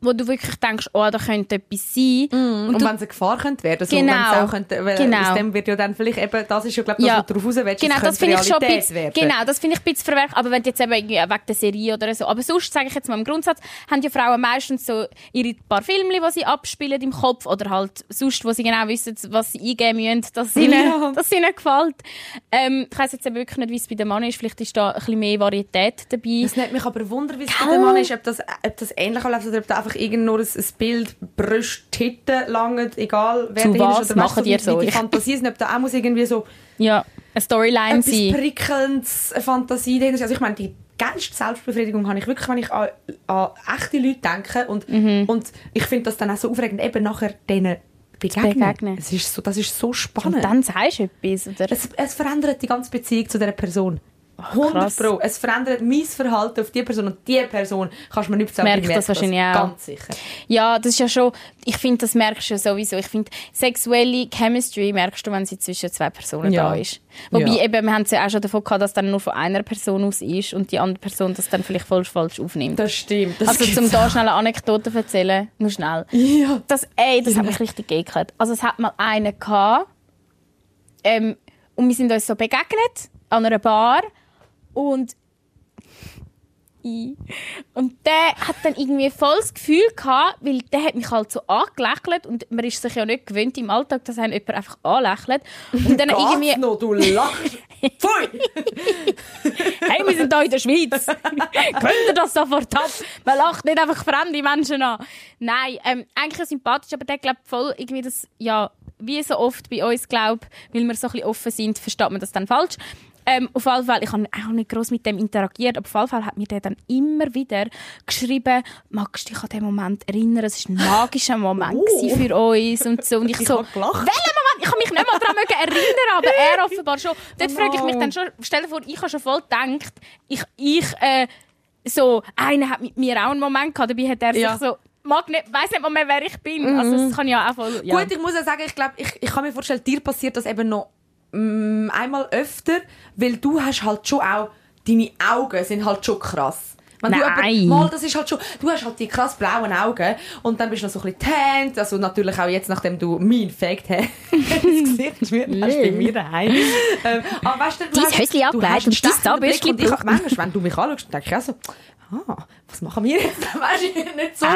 wo du wirklich denkst, oh, da könnte etwas sein. Und, Und, du, wenn es eine Gefahr könnte werden, so, Genau. wenn's auch könnte, weil Genau. aus dem wird ja dann vielleicht eben, das ist ja glaube ich das, Ja. was du darauf raus willst, genau, es das finde ich schon ein bisschen, werden. genau, das finde ich ein bisschen verwerflich. Aber wenn du jetzt eben irgendwie wegen der Serie oder so, aber sonst sage ich jetzt mal im Grundsatz, haben ja Frauen meistens so ihre paar Filme, die sie abspielen im Kopf oder halt sonst, wo sie genau wissen, was sie eingeben müssen, dass es ihnen, Ja. dass es ihnen gefällt. Ähm, ich weiss jetzt eben wirklich nicht, wie es bei dem Mann ist. Vielleicht ist da ein bisschen mehr Varietät dabei. Es nimmt mich aber Wunder, wie es bei dem Mann ist, ob das, ob das ähnlich läuft oder ob da einfach irgend nur ein, ein Bild, Brüste, Titten langt, egal wer Zu drin was ist. Oder machen weißt, so? Wie die Fantasie sind, ob da auch muss irgendwie so Ja, eine Storyline etwas sein. Prickelndes, eine Fantasie dahinter. Also ich meine, die geilste Selbstbefriedigung habe ich wirklich, wenn ich an, an echte Leute denke und, Mhm. und ich finde das dann auch so aufregend, eben nachher denen begegnen. begegnen. Es ist so, das ist so spannend. Und dann sagst du etwas, oder? Es, es verändert die ganze Beziehung zu dieser Person. 100 krass. Pro. Es verändert mein Verhalten auf die Person und die Person kannst du mir nicht sagen, Merkt das wahrscheinlich auch. Ganz sicher. Ja, das ist ja schon, ich finde, das merkst du ja sowieso. Ich finde, sexuelle Chemistry merkst du, wenn sie zwischen zwei Personen Ja. da ist. Wobei Ja. eben, wir haben es ja auch schon davon gehabt, dass dann nur von einer Person aus ist und die andere Person das dann vielleicht falsch, falsch aufnimmt. Das stimmt. Das also zum da schnell eine Anekdote erzählen, nur schnell. Ja. Das, ey, das hat mich richtig geekelt. Also es hat mal einen gehabt, ähm, und wir sind uns so begegnet an einer Bar und und der hat dann irgendwie voll das Gefühl gehabt, weil der hat mich halt so angelächelt und man ist sich ja nicht gewöhnt im Alltag, dass einen jemand einfach anlächelt und dann irgendwie noch, du lachst. Pfui! hey, wir sind hier in der Schweiz. Könnt ihr das sofort ab? Man lacht nicht einfach fremde Menschen an. Nein, ähm, eigentlich sympathisch, aber der glaubt voll irgendwie das, ja, wie so oft bei uns, glaub, weil wir so ein bisschen offen sind, versteht man das dann falsch. Ähm, auf jeden Fall, ich habe auch nicht gross mit dem interagiert, aber auf jeden Fall hat mir der dann immer wieder geschrieben, magst du dich an den Moment erinnern? Es war ein magischer Moment Oh. für uns und so. Und ich, Ich so, welcher Moment? Ich kann mich nicht mal daran erinnern, aber er offenbar schon. Dort Oh frage ich mich no. dann schon, stell dir vor, ich habe schon voll gedacht, ich, ich, äh, so, einer hat mit mir auch einen Moment gehabt, dabei hat er Ja. sich so, mag nicht, weiss nicht mal mehr, wer ich bin. Also, das kann ja auch voll, ja. Gut, ich muss ja sagen, ich glaube, ich, ich kann mir vorstellen, dir passiert das eben noch mm, einmal öfter, weil du hast halt schon auch, deine Augen sind halt schon krass. Wenn du Nein. jemand, mal, das ist halt schon, du hast halt die krass blauen Augen und dann bist du noch so ein bisschen tannt, also natürlich auch jetzt, nachdem du meinen Fact hast, das Gesicht geschmiert hast bei mir daheim. Ähm, aber weißt du, du Dein du abgelegt und dein Zahnbürstchen und ich, manchmal, wenn du mich anschaust, denke ich auch so, ah, was machen wir jetzt? Weißt du, nicht so,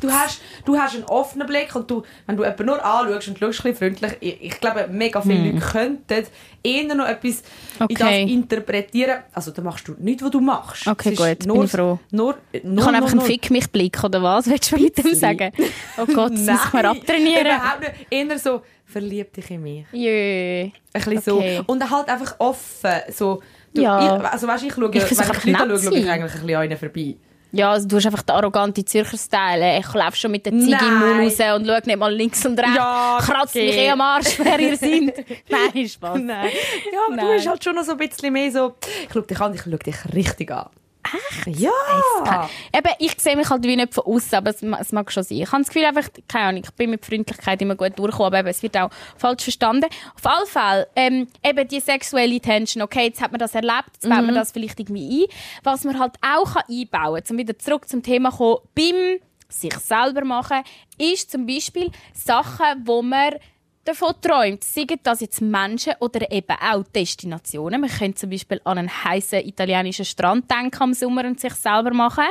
du hast, du hast einen offenen Blick und du, wenn du jemanden nur anschaust und schaust ein freundlich, ich, ich glaube, mega viele Leute könnten eher noch etwas in das Hm. Okay. interpretieren. Also, da machst du nichts, was du machst. Okay, gut, bin nur, ich froh. Nur, Ich nur, habe einfach einen nur, Fick mich Blick, oder was? Willst du mit dem sagen? Oh Gott, das muss ich mir abtrainieren. Überhaupt nicht. Eher so, verlieb dich in mich. Jö. Ein bisschen Okay. so. Und halt einfach offen. So, du, Ja. ich, also weißt, du, ich schaue, Ich wenn ich Leute schaue, schaue ich eigentlich ein bisschen an ihnen vorbei. Ja, also du hast einfach den arroganten Zürcher Style. Ich laufe schon mit der Ziege im Mund raus und schaue nicht mal links und rechts. Ja, Kratzt okay. mich eh am Arsch, wer ihr seid. Nein, Spaß. Nein. Ja, aber du Nein. bist halt schon noch so ein bisschen mehr so, ich schaue dich an, ich schaue dich richtig an. Echt? Ja. Eben, ich sehe mich halt wie nicht von außen, aber es, es mag schon sein. Ich habe das Gefühl, einfach, keine Ahnung, ich bin mit Freundlichkeit immer gut durchgekommen, aber eben, es wird auch falsch verstanden. Auf alle Fälle, ähm, eben die sexuelle Tension, okay, jetzt hat man das erlebt, jetzt baut man das vielleicht irgendwie ein. Was man halt auch kann einbauen kann, um wieder zurück zum Thema zu kommen, beim sich selber machen, ist zum Beispiel Sachen, wo man davon träumt, seien das jetzt Menschen oder eben auch Destinationen. Man könnte zum Beispiel an einen heißen italienischen Strand denken am Sommer und sich selber machen.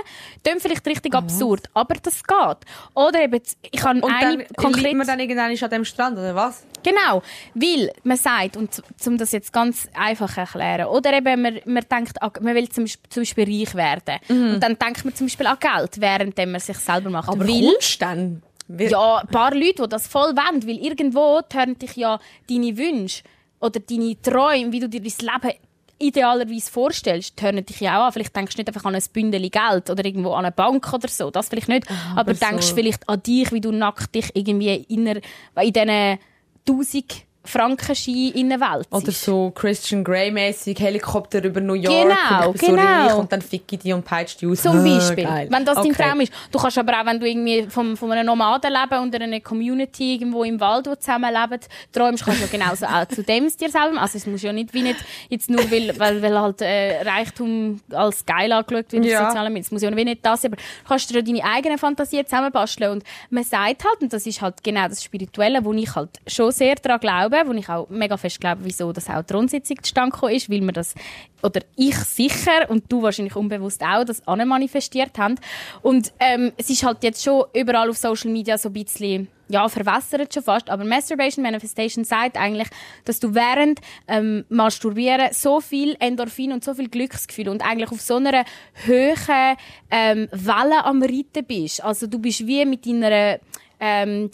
Klingt vielleicht richtig absurd, aber das geht. Oder eben, ich habe Und eine dann liegt konkret... man dann irgendwann an dem Strand, oder was? Genau, weil man sagt, und um das jetzt ganz einfach zu erklären, oder eben man, man denkt, an- man will zum, Beispiel- reich werden. Und dann denkt man zum Beispiel an Geld, während man sich selber macht. Aber weil, kommst du dann? Wir- ja, ein paar Leute, die das voll wollen, weil irgendwo hören dich ja deine Wünsche oder deine Träume, wie du dir dein Leben idealerweise vorstellst, hören dich ja auch an. Vielleicht denkst du nicht einfach an ein Bündel Geld oder irgendwo an eine Bank oder so, das vielleicht nicht. aber aber denkst so- vielleicht an dich, wie du nackt dich irgendwie in, in diesen 1000 Franken Ski in der Welt Oder so Christian Grey-mäßig Helikopter über New York Genau, und ich bin so genau. reich und dann fick ich die und peitscht die aus. Zum Ah, Beispiel, geil. wenn das dein Okay. Traum ist. Du kannst aber auch, wenn du irgendwie vom, von einem Nomadenleben unter einer Community irgendwo im Wald, wo zusammenlebt, träumst, kannst du genauso auch zu dem dir selber. Also es muss ja nicht wie nicht jetzt nur, weil, weil, weil halt äh, Reichtum als geil angeschaut wird Ja. auf sozialen Medien. Es muss ja wie nicht das sein, aber du kannst dir ja deine eigene Fantasie zusammenbasteln. Und man sagt halt, und das ist halt genau das Spirituelle, wo ich halt schon sehr daran glaube, wo ich auch mega fest glaube, wieso das auch die Rundsitzung zustande gekommen ist, weil wir das, oder ich sicher und du wahrscheinlich unbewusst auch, das manifestiert haben. Und ähm, es ist halt jetzt schon überall auf Social Media so ein bisschen ja, verwässert schon fast, aber Masturbation Manifestation sagt eigentlich, dass du während ähm, Masturbieren so viel Endorphin und so viel Glücksgefühl und eigentlich auf so einer hohen ähm, Welle am Reiten bist. Also du bist wie mit deiner ähm,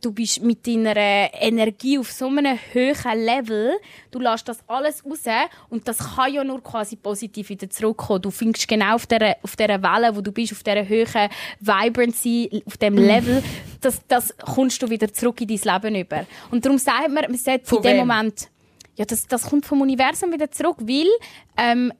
du bist mit deiner Energie auf so einem hohen Level, du lässt das alles raus und das kann ja nur quasi positiv wieder zurückkommen. Du findest genau auf dieser, auf dieser Welle, wo du bist, auf dieser hohen Vibrancy, auf dem Level, das, das kommst du wieder zurück in dein Leben über. Und darum sagt man, man sollte in dem? Moment, ja, das, das kommt vom Universum wieder zurück, weil, ähm,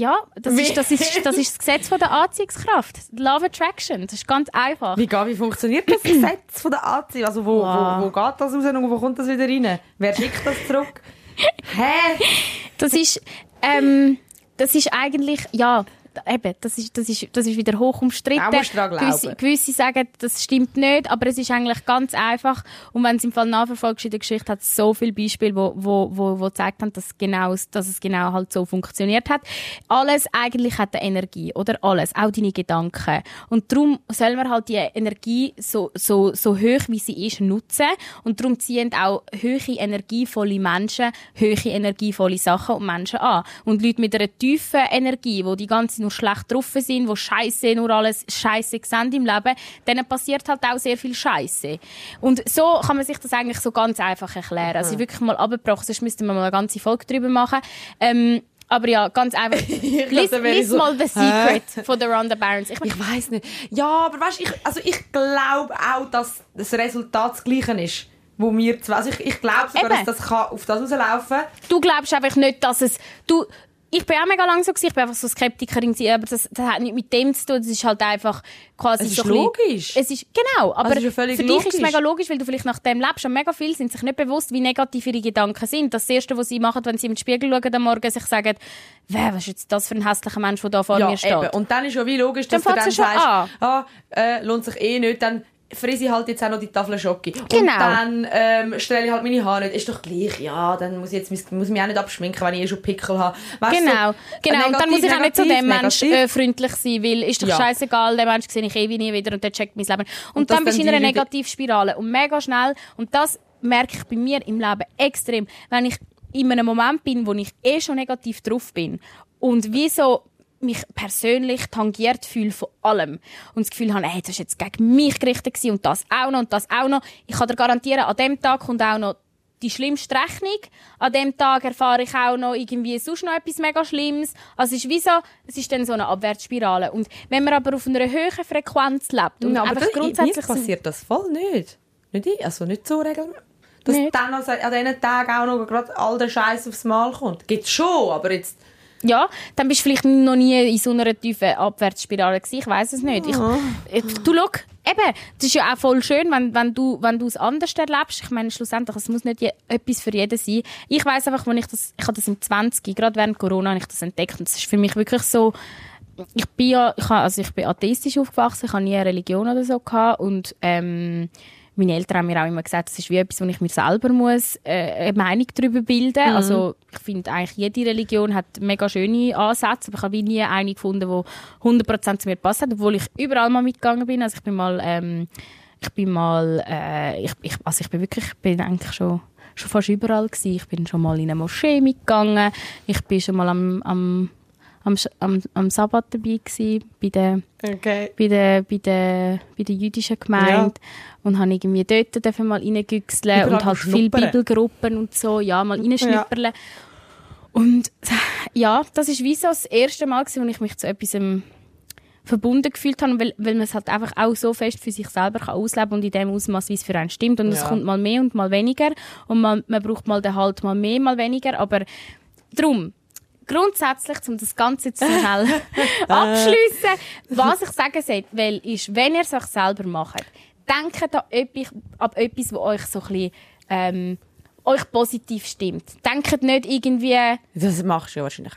ja, das ist, das, ist, das ist das Gesetz von der Anziehungskraft. Love Attraction. Das ist ganz einfach. Wie, wie funktioniert das Gesetz von der Anziehung? Also wo, Wow. wo, wo geht das raus und wo kommt das wieder rein? Wer schickt das zurück? Hä? Das ist, ähm, das ist eigentlich, ja, eben, das ist, das ist, das ist wieder hoch umstritten. Gewisse, gewisse sagen, das stimmt nicht, aber es ist eigentlich ganz einfach. Und wenn es im Fall nachverfolgst in der Geschichte, hat es so viele Beispiele, wo, wo, wo, wo gezeigt haben, dass, genau, dass es genau halt so funktioniert hat. Alles eigentlich hat eine Energie, oder? Alles. Auch deine Gedanken. Und darum soll man halt die Energie so, so, so hoch, wie sie ist, nutzen. Und darum ziehen auch hohe, energievolle Menschen hohe, energievolle Sachen und Menschen an. Und Leute mit einer tiefen Energie, wo die ganze nur schlecht drauf sind, wo Scheiße nur alles Scheiße sehen im Leben, denen passiert halt auch sehr viel Scheiße. Und so kann man sich das eigentlich so ganz einfach erklären. Also wirklich mal abgebrochen, sonst müssten wir mal eine ganze Folge drüber machen. Ähm, aber ja, ganz einfach. lies lies so, mal The? Secret von der Rhonda Barons. Ich, Ich weiß nicht. Ja, aber weißt, ich, also ich glaube auch, dass das Resultat das gleiche ist. Wo wir also ich, ich glaube sogar, Eben. dass das kann auf das rauslaufen kann. du glaubst einfach nicht, dass es... Du, ich bin auch mega lang so gewesen, ich bin einfach so Skeptikerin gewesen, aber das, das hat nicht mit dem zu tun, das ist halt einfach quasi Es ist so ein bisschen- logisch. Es ist, genau, aber es ist ja für dich ist es logisch. mega logisch, weil du vielleicht nach dem lebst und mega viele sind sich nicht bewusst, wie negativ ihre Gedanken sind. Das Erste, was sie machen, wenn sie im Spiegel schauen am Morgen, sich sagen, wer, was ist jetzt das für ein hässlicher Mensch, der da vor mir steht. Eben. Und dann ist ja wie logisch, dass Dann du dann ja sagst, ah, äh, lohnt sich eh nicht, dann ich halt jetzt auch noch die Tafel. Und Genau. dann ähm, stelle ich halt meine Haare nicht. Ist doch gleich, ja, dann muss ich jetzt muss ich mich auch nicht abschminken, wenn ich eh schon Pickel habe. Weißt du, Genau, so, genau. Und dann muss ich auch nicht zu negativ, dem Mensch negativ. äh, freundlich sein, weil ist doch Ja. scheißegal, den Mensch sehe ich eh nie wieder und der checkt mein Leben. Und, Und dann bist du in einer Negativspirale und mega schnell. Und das merke ich bei mir im Leben extrem, wenn ich in einem Moment bin, wo ich eh schon negativ drauf bin und wie so mich persönlich tangiert fühle von allem und das Gefühl habe, hey, das ist jetzt gegen mich gerichtet und das auch noch und das auch noch. Ich kann dir garantieren, an dem Tag kommt auch noch die schlimmste Rechnung. An dem Tag erfahre ich auch noch irgendwie sonst noch etwas mega Schlimmes. Also es ist wie so, es ist dann so eine Abwärtsspirale. Und wenn man aber auf einer höheren Frequenz lebt und Ja, aber das, grundsätzlich passiert das voll nicht. Nicht ich, also nicht so regelmäßig. Dass Nicht? dann also an diesen Tagen auch noch gerade all der Scheiß aufs Mal kommt. Gibt's schon, aber jetzt... Ja, dann bist du vielleicht noch nie in so einer tiefen Abwärtsspirale gewesen. Ich weiß es nicht. Ich, ich, du schau, eben, das ist ja auch voll schön, wenn, wenn du wenn du es anders erlebst. Ich meine, schlussendlich, es muss nicht je, etwas für jeden sein. Ich weiß einfach, wenn ich das, ich habe das im 20, gerade während Corona, habe ich das entdeckt. Und das ist für mich wirklich so, ich bin ja, ich habe, also ich bin atheistisch aufgewachsen, ich habe nie eine Religion oder so gehabt und ähm, meine Eltern haben mir auch immer gesagt, das ist wie etwas, wo ich mir selber muss äh, eine Meinung darüber bilden. Mhm. Also ich finde eigentlich jede Religion hat mega schöne Ansätze, aber ich habe nie eine gefunden, die 100% zu mir passt hat, obwohl ich überall mal mitgegangen bin. Also ich bin mal, ähm, ich bin mal, äh, ich, ich, also ich bin wirklich, ich bin eigentlich schon schon fast überall gewesen. Ich bin schon mal in eine Moschee mitgegangen. Ich bin schon mal am, am am, am, am Sabbat dabei gewesen, bei der, Okay. bei der, bei der, bei der jüdischen Gemeinde. Und habe irgendwie dort dürfen mal reingüchseln und halt viele. Bibelgruppen und so, ja, mal reinschnüpperle. Und ja, das ist wie so das erste Mal gewesen, wo ich mich zu etwas ähm, verbunden gefühlt habe, weil, weil man es halt einfach auch so fest für sich selber kann ausleben und in dem Ausmaß, wie es für einen stimmt. Und es Ja. kommt mal mehr und mal weniger. Und man, man braucht mal den Halt mal mehr, mal weniger. Aber drum, grundsätzlich, um das Ganze zu schnell abschliessen, was ich sagen sollte, weil ist, wenn ihr es euch selber macht, denkt an etwas, an etwas, was euch so ein bisschen, ähm, euch positiv stimmt. Denkt nicht irgendwie, Das machst du ja wahrscheinlich.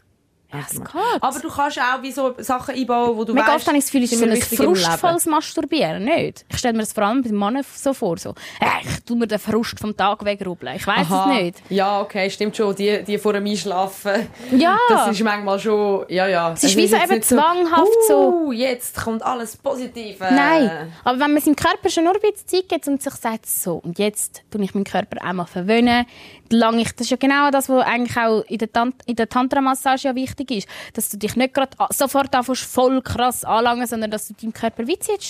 Es geht. Aber du kannst auch wie so Sachen einbauen, wo du Mega weißt, oft habe ich das Gefühl, es ist so ein frustvolles Masturbieren, nicht? Ich stelle mir das vor allem bei Männern so vor, so, äh, ich tu mir den Frust vom Tag wegrubbeln. Ich weiß es nicht. Ja, okay, stimmt schon. Die, die vor dem Einschlafen. Ja. Das ist manchmal schon, ja, ja. Es ist wie so eben zwanghaft so. Uh, jetzt kommt alles Positive. Nein. Aber wenn man seinem Körper schon nur ein bisschen Zeit gibt und sich sagt, so, und jetzt tue ich meinen Körper einmal verwöhnen, lang ich, das ist ja genau das, was eigentlich auch in der, Tant in der Tantra-Massage ja wichtig ist, dass du dich nicht gerade sofort anfängst, voll krass anlangen, sondern dass du deinem Körper wie Zeit,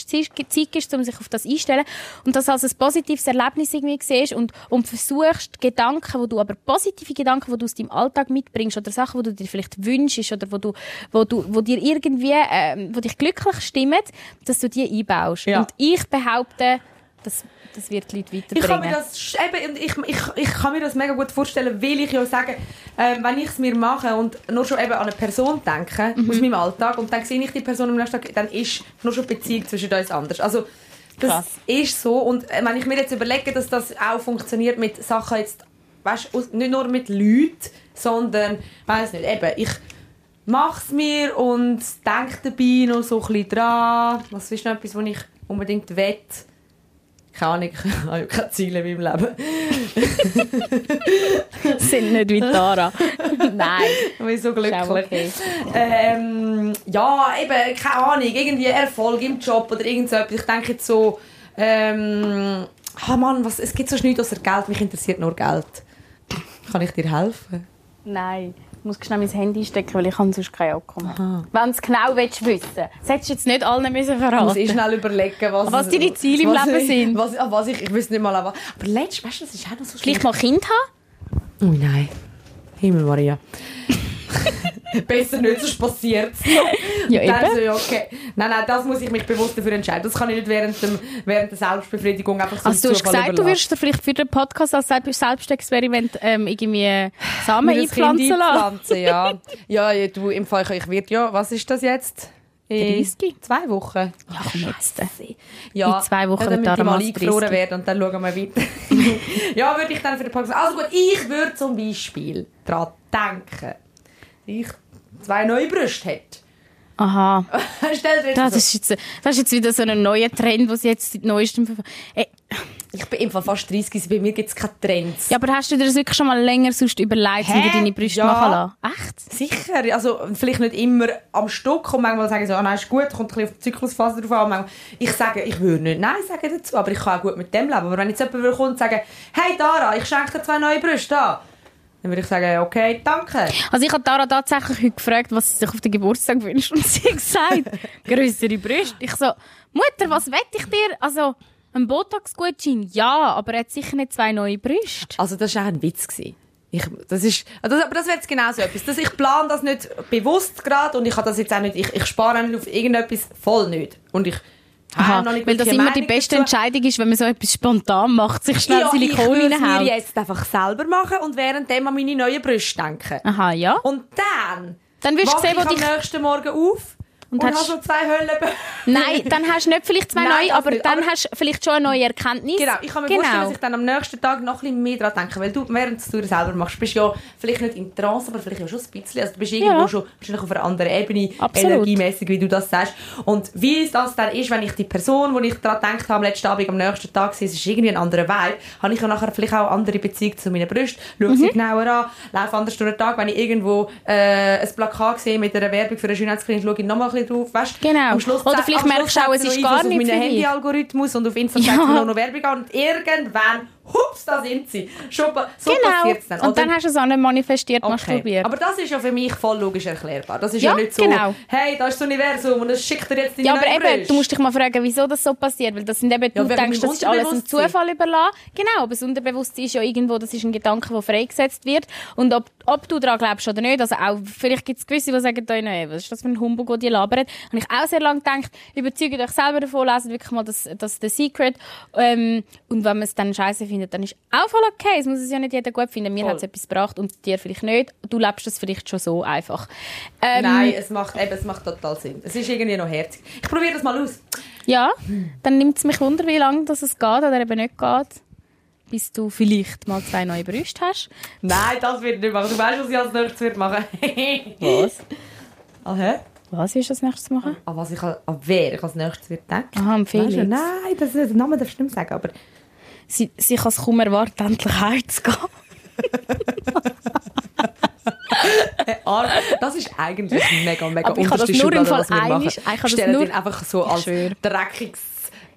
gibst, um sich auf das einzustellen und das als ein positives Erlebnis irgendwie siehst und, und versuchst, Gedanken, wo du, aber positive Gedanken, die du aus deinem Alltag mitbringst oder Sachen, die du dir vielleicht wünschst oder wo, du, wo, du, wo dir irgendwie, ähm, wo dich glücklich stimmen, dass du die einbaust. Ja. Und ich behaupte, das, das wird die Leute weiterbringen. Ich kann, mir das, eben, ich, ich, ich kann mir das mega gut vorstellen, weil ich ja sage, ähm, wenn ich es mir mache und nur schon eben an eine Person denke, Mhm. aus meinem Alltag, und dann sehe ich die Person am nächsten Tag, dann ist nur schon die Beziehung zwischen uns anders. Also, das Krass. ist so. Und äh, wenn ich mir jetzt überlege, dass das auch funktioniert mit Sachen jetzt, weißt, nicht nur mit Leuten, sondern, weiß nicht, eben, ich mache es mir und denke dabei noch so ein bisschen dran. Was ist noch etwas, was ich unbedingt will? Keine Ahnung, ich habe keine Ziele in meinem Leben. sind nicht wie Tara. Nein. Ich bin so glücklich. okay. Ähm, ja, eben, keine Ahnung, irgendwie Erfolg im Job oder irgend so etwas. Ich denke jetzt so, ähm, ah Mann, was, es gibt so nichts außer Geld, mich interessiert nur Geld. Kann ich dir helfen? Nein. Ich muss schnell mein Handy stecken, weil ich kann sonst kein Akku mehr. Wenn du es genau willst wissen das hättest du jetzt nicht allen müssen Ich muss eh verraten schnell überlegen, was, Was deine Ziele im was Leben ich, sind. Was, ah, was ich, ich weiß nicht mal, aber, aber letztes, weißt du, das ist auch noch so schlimm. Vielleicht mal Kind haben? Oh nein. Himmel Maria. Besser nicht, sonst passiert es. Ja, Dann eben. so, ja, okay. Nein, nein, das muss ich mich bewusst dafür entscheiden. Das kann ich nicht während, dem, während der Selbstbefriedigung einfach so Also du hast gesagt, du überlassen. würdest dir vielleicht für den Podcast als Selbst- Selbstexperiment ähm, irgendwie Samen einpflanzen lassen. einpflanzen, ja. ja, ja, du, im Fall, ich werde ja, was ist das jetzt? In 30? zwei Wochen. Ja, komm jetzt. Ja, In zwei Wochen ja, wird damit ich Dara mal eingefroren 30. werden und dann schauen wir weiter. ja, würde ich dann für den Podcast... Also gut, ich würde zum Beispiel daran denken, ich zwei neue Brüste hätte. Aha. Das so. ist, jetzt, das ist jetzt wieder so ein neuer Trend, was jetzt seit neuestem... Ey, Ich bin im Fall fast 30, also bei mir gibt es keine Trends. ja, aber hast du dir das wirklich schon mal länger sonst überlegt, wie du deine Brüste Ja. machen lassen? Echt? Sicher, also vielleicht nicht immer am Stück und manchmal sagen sie, ah, nein, ist gut, kommt ein bisschen auf die Zyklusphase drauf an. Manchmal, ich sage, ich würde nicht Nein sagen dazu, aber ich kann auch gut mit dem leben. Aber wenn jetzt jemand kommen und sagen, hey Dara, ich schenke dir zwei neue Brüste an, dann würde ich sagen, okay, danke. Also ich habe Tara tatsächlich heute gefragt, was sie sich auf den Geburtstag wünscht und sie hat gesagt, größere Brüste. Ich so, Mutter, was wett ich dir? Also, ein Botox-Gutschein, ja, aber er hat sicher nicht zwei neue Brüste. Also das war auch ein Witz. Gewesen. Ich, das ist, das, aber das wäre jetzt genau so etwas. Das, ich plane das nicht bewusst gerade und ich habe das jetzt auch nicht, ich, ich spare auch nicht auf irgendetwas, voll nicht. Und ich Aha, weil das immer die beste dazu. Entscheidung ist, wenn man so etwas spontan macht, sich schnell ja, Silikon ich würde es mir jetzt einfach selber machen und währenddem an meine neuen Brüste denken. Aha, ja. Und dann, Dann wirst du sehen, ich wo am dich... nächsten Morgen auf und, Und hast- so zwei Höllen. Nein, dann hast du nicht vielleicht zwei Nein, neue, aber nicht. dann Aber- hast du vielleicht schon eine neue Erkenntnis. Genau, ich kann mir vorstellen, dass ich dann am nächsten Tag noch ein bisschen mehr daran denke, weil du, während du es selber machst, bist du ja vielleicht nicht in Trance, aber vielleicht ja schon ein bisschen, also du bist irgendwo Ja. schon wahrscheinlich auf einer anderen Ebene, Absolut. energiemäßig, wie du das sagst. Und wie das dann ist, wenn ich die Person, die ich daran gedacht habe, am letzten Abend, am nächsten Tag, sie, es ist irgendwie ein anderer Vibe, habe ich ja nachher vielleicht auch eine andere Beziehung zu meinen Brüsten, schaue Mhm. sie genauer an, laufe anders durch den Tag, wenn ich irgendwo äh, ein Plakat sehe mit einer Werbung für eine Schönheitsklinik, schaue ich nochmal ein bisschen drauf, weißt? Genau. Am Schluss Oder vielleicht merkst du auch, es ist gar nicht für meinen dich. Handy-Algorithmus und auf Insta Ja. noch Werbung an und irgendwann, hups, da sind sie. Schon, so Genau. passiert's dann. Und oder? dann hast du es auch nicht manifestiert, Okay. masturbiert. Aber das ist ja für mich voll logisch erklärbar. Das ist ja, Ja, nicht so, genau. hey, da ist das Universum und es schickt dir jetzt deine Ja, aber neuen eben, du musst dich mal fragen, wieso das so passiert. Weil das sind eben, Ja, du denkst, das ist alles ein Unterbewusstsein. Zufall überlassen. Genau, aber das Unterbewusstsein ist ja irgendwo, das ist ein Gedanke, der freigesetzt wird. Und ob, ob du daran glaubst oder nicht, also auch, vielleicht gibt es gewisse, die sagen, «Ey, nein, was ist das für ein Humbug, der die labert? Habe ich auch sehr lange gedacht, überzeugt euch selber davon, leset wirklich mal das, das The Secret. Ähm, und wenn man es dann scheiße findet, dann ist auch voll okay. Es muss es ja nicht jeder gut finden. Mir hat es etwas gebracht und dir vielleicht nicht. Du lebst das vielleicht schon so einfach. Ähm, Nein, es macht, eben, es macht total Sinn. Es ist irgendwie noch herzig. Ich probiere das mal aus. Ja, dann nimmt es mich wunder, wie lange das es geht oder eben nicht geht, bis du vielleicht mal zwei neue Brüste hast. Nein, das wird nicht machen. Du weißt, was ich als nächstes wird machen. Was? ah, hä? Was du als nächstes machen? An was ich, an wer ich als nächstes wird denken. Aha, am Weißt du, Felix. Nein, das, den Namen darfst du nicht mehr sagen, aber... Sie, sie kann es kaum erwarten, endlich heimzugehen. Das ist eigentlich mega, mega Aber ich habe das nur im Fall einig- ich habe das nur- einfach so als dreckiges.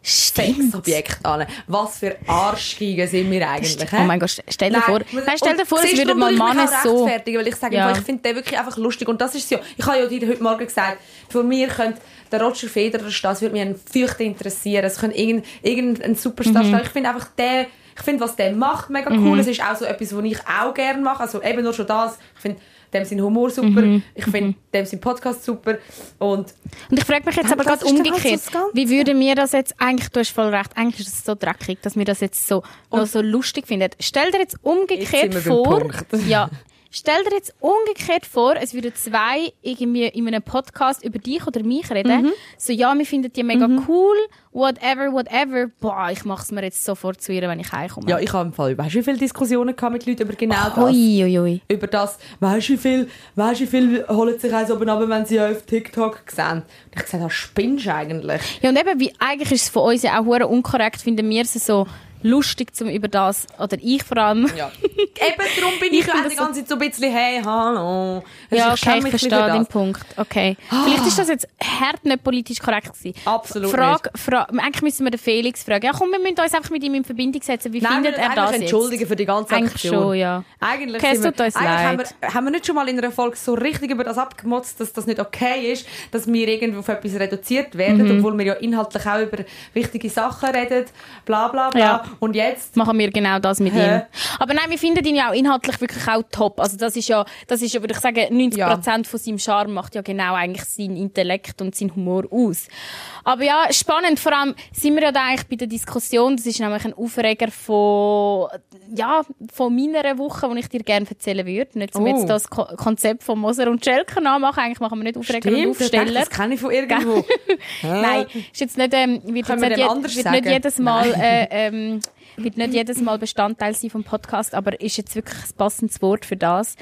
Sexobjekt an. Was für Arschgeigen sind wir eigentlich? Oh mein Gott, stell dir vor, Nein, stell dir vor, es darum mal auch so... weil ich sage, Ja. ich finde den wirklich einfach lustig und das ist ja. Ich habe ja dir heute Morgen gesagt, von mir könnte der Roger Federer stehen, das würde mich ein Fürchte interessieren. Es könnte irgendein, irgendein Superstar Mhm. stehen. Ich finde einfach der, ich finde, was der macht, mega cool. Es ist auch so etwas, was ich auch gerne mache. Also eben nur schon das. Ich finde dem sein Humor super. Mhm. Ich finde dem sein Podcast super. Und Und ich frage mich jetzt aber gerade umgekehrt, wie würden wir das jetzt, eigentlich, du hast voll recht, eigentlich ist es so dreckig, dass wir das jetzt so, noch so lustig finden. Stell dir jetzt Jetzt umgekehrt sind beim vor, ja, stell dir jetzt umgekehrt vor, es würden zwei irgendwie in einem Podcast über dich oder mich reden, Mhm. so, ja, wir finden die mega cool, whatever, whatever, boah, ich mach's mir jetzt sofort zu ihr, wenn ich heimkomme. ja, ich habe im Fall, weißt du, wie viele Diskussionen gehabt mit Leuten über genau das? Ui, ui, ui. über das, weißt du, wie viel, weißt du, wie viel holen sich eins oben ab, wenn sie auf TikTok sehen. Und ich gesagt, was spinnst du eigentlich? Ja, und eben, wie, eigentlich ist es von uns ja auch unkorrekt, finden wir es so lustig, zum über das, oder ich vor allem, Ja. Eben, darum bin ich, Ich ja finde die das ganze Zeit so ein bisschen, hey, hallo. Also Ja, ich okay, ich verstehe das. Punkt. Okay. Vielleicht ist das jetzt, hart nicht politisch korrekt gewesen. Absolut Frage, Frage, eigentlich müssen wir den Felix fragen. Ja, komm, wir müssen uns einfach mit ihm in Verbindung setzen. Wie Nein, findet wir er das eigentlich jetzt? entschuldigen für die ganze Eigentlich Aktion. schon, ja. Eigentlich, Okay, wir, eigentlich haben, wir, haben wir nicht schon mal in einer Folge so richtig über das abgemotzt, dass das nicht okay ist, dass wir irgendwo auf etwas reduziert werden, Mhm. obwohl wir ja inhaltlich auch über wichtige Sachen reden, bla bla bla. Ja. Und jetzt machen wir genau das mit Hä? ihm. Aber nein, wir finden ihn ja auch inhaltlich wirklich auch top. Also das ist ja, das ist ja, würde ich sagen, 90% von seinem Charme macht ja genau eigentlich sein Intellekt und sein Humor aus. Aber ja, spannend, vor allem sind wir ja da eigentlich bei der Diskussion, das ist nämlich ein Aufreger von, ja, von meiner Woche, den ich dir gerne erzählen würde. Nicht um Oh. jetzt das Ko Konzept von Moser und Schelker nachmachen, eigentlich machen wir nicht Aufreger und Stimmt, ich dachte, Aufsteller. das kenne ich von irgendwo. Nein, ist jetzt nicht, ähm, wird, jetzt nicht, je- wird nicht jedes Mal, äh, ähm, wird nicht jedes Mal Bestandteil sein vom Podcast, aber ist jetzt wirklich ein passendes Wort für das.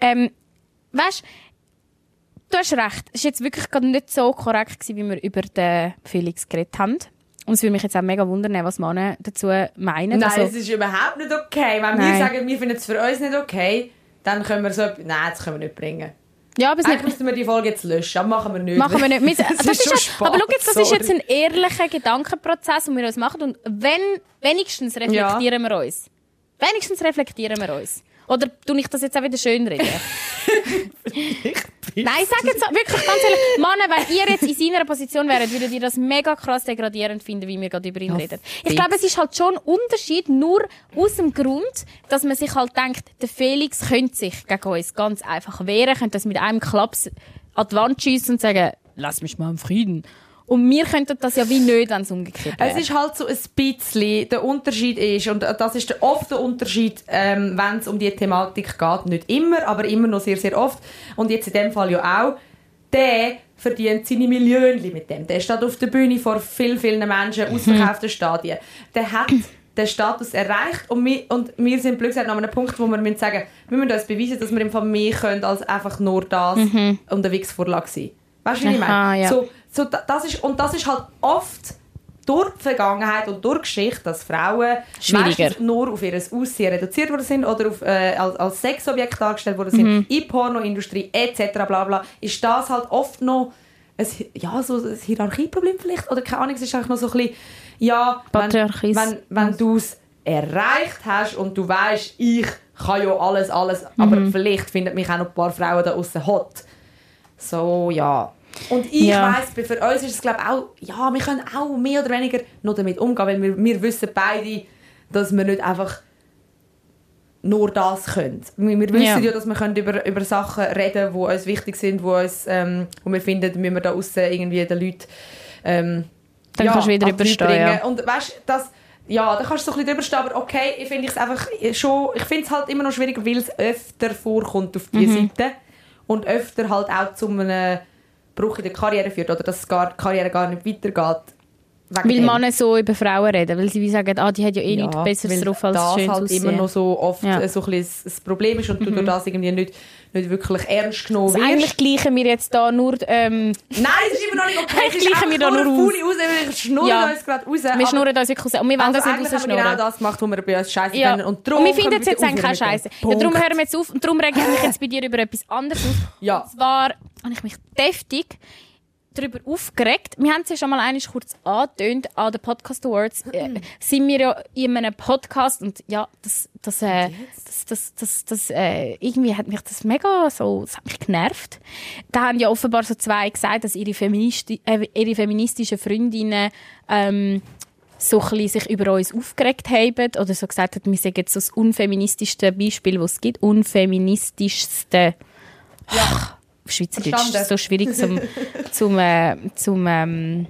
Ähm, weißt, du hast recht. Es war jetzt wirklich gerade nicht so korrekt gewesen, wie wir über den Felix geredet haben. Und es würde mich jetzt auch mega wundern, was Männer dazu meinen. Nein, Also- es ist überhaupt nicht okay. Wenn Nein. wir sagen, wir finden es für uns nicht okay, dann können wir so. Nein, das können wir nicht bringen. Ja, aber Eigentlich müssten wir die Folge jetzt löschen, aber machen wir nicht. Machen wir nicht. Das das ist ist schon ja, spät, aber schau jetzt, das ist sorry. jetzt ein ehrlicher Gedankenprozess, den wir uns machen. Und wenn, wenigstens reflektieren wir uns. Wenigstens reflektieren wir uns. Oder tue ich das jetzt auch wieder schön reden? Nein, sag jetzt wirklich ganz ehrlich, Männer, wenn ihr jetzt in seiner Position wäret, würdet ihr das mega krass degradierend finden, wie wir gerade über ihn reden. Ich glaube, es ist halt schon ein Unterschied, nur aus dem Grund, dass man sich halt denkt, der Felix könnte sich gegen uns ganz einfach wehren, könnte das mit einem Klaps an die Wand schiessen und sagen, lass mich mal im Frieden. Und wir könnten das ja wie nicht, wenn es umgekehrt wäre. Es ist halt so ein bisschen, der Unterschied ist, und das ist der, oft der Unterschied, ähm, wenn es um die Thematik geht, nicht immer, aber immer noch sehr, sehr oft, und jetzt in dem Fall ja auch, der verdient seine Millionen mit dem. Der steht auf der Bühne vor vielen, vielen Menschen, ausverkauften Stadien. Der hat den Status erreicht und wir, und wir sind blöd gesagt an einem Punkt, wo wir müssen sagen, wir müssen uns beweisen, dass wir im Fall mehr können als einfach nur das und der Wix-Vorlage sein. Weißt du, wie ich meine? ja. So, so, da- das ist, und das ist halt oft durch die Vergangenheit und durch die Geschichte, dass Frauen Schwieriger. meistens nur auf ihr Aussehen reduziert worden sind oder auf, äh, als, als Sexobjekt dargestellt worden sind, Mhm. in Pornoindustrie etc. Bla bla, ist das halt oft noch ein, ja, so ein Hierarchieproblem vielleicht oder keine Ahnung, es ist eigentlich noch so ein bisschen, ja, wenn, wenn, wenn du es erreicht hast und du weißt, ich kann ja alles, alles, aber Mhm. vielleicht finden mich auch noch ein paar Frauen da außen hot. So, ja. Und ich Ja. weiss, für uns ist es glaube auch, ja, wir können auch mehr oder weniger noch damit umgehen, weil wir, wir wissen beide, dass wir nicht einfach nur das können. Wir, wir wissen Ja. ja, dass wir können über, über Sachen reden die uns wichtig sind, wo, uns, ähm, wo wir finden, müssen wir da außen irgendwie den Leuten ähm, Dann kannst du wieder überstehen, ja. Und weißt, das, ja, da kannst du so ein bisschen drüber stehen, aber okay, ich finde es einfach schon, ich finde es halt immer noch schwierig, weil es öfter vorkommt auf diese Mhm. Seite und öfter halt auch zu einem Bruch in der Karriere führt oder dass gar, die Karriere gar nicht weitergeht. Weil dem. Männer so über Frauen reden, weil sie wie sagen, ah, die hat ja eh nichts Ja, Besseres weil drauf als das schön halt zu immer noch so oft Ja. Mhm. so ein bisschen das Problem ist und du durch das irgendwie nicht, nicht wirklich ernst genommen wirst. eigentlich gleichen wir jetzt da nur, ähm, Nein, das ist immer noch nicht okay. Eigentlich gleichen wir da nur aus. Aussage, wir schnurren Ja. uns gerade raus. wir schnurren uns wirklich raus. Und wir wollen also das nicht rausschnurren. genau das gemacht, was wir bei uns scheiße Ja. finden. Und, darum und wir können finden jetzt, jetzt eigentlich mit Scheiße. Ja, darum hören wir jetzt auf. Und darum rege ich mich jetzt bei dir über etwas anderes auf. Ja. Und zwar habe ich mich deftig darüber aufgeregt. Wir haben es ja schon mal einiges kurz angetönt an den Podcast Awards. Äh, sind wir ja in einem Podcast und ja, das, das, äh, das, das, das, das äh, irgendwie hat mich das mega so, das hat mich genervt. Da haben ja offenbar so zwei gesagt, dass ihre, Feministi äh, ihre feministischen Freundinnen ähm, so ein sich über uns aufgeregt haben oder so gesagt haben, wir sagen jetzt so das unfeministischste Beispiel, das es gibt. Unfeministischste. Ja. Schweizerdeutsch Verstanden. ist so schwierig zum, zum, äh, zum ähm,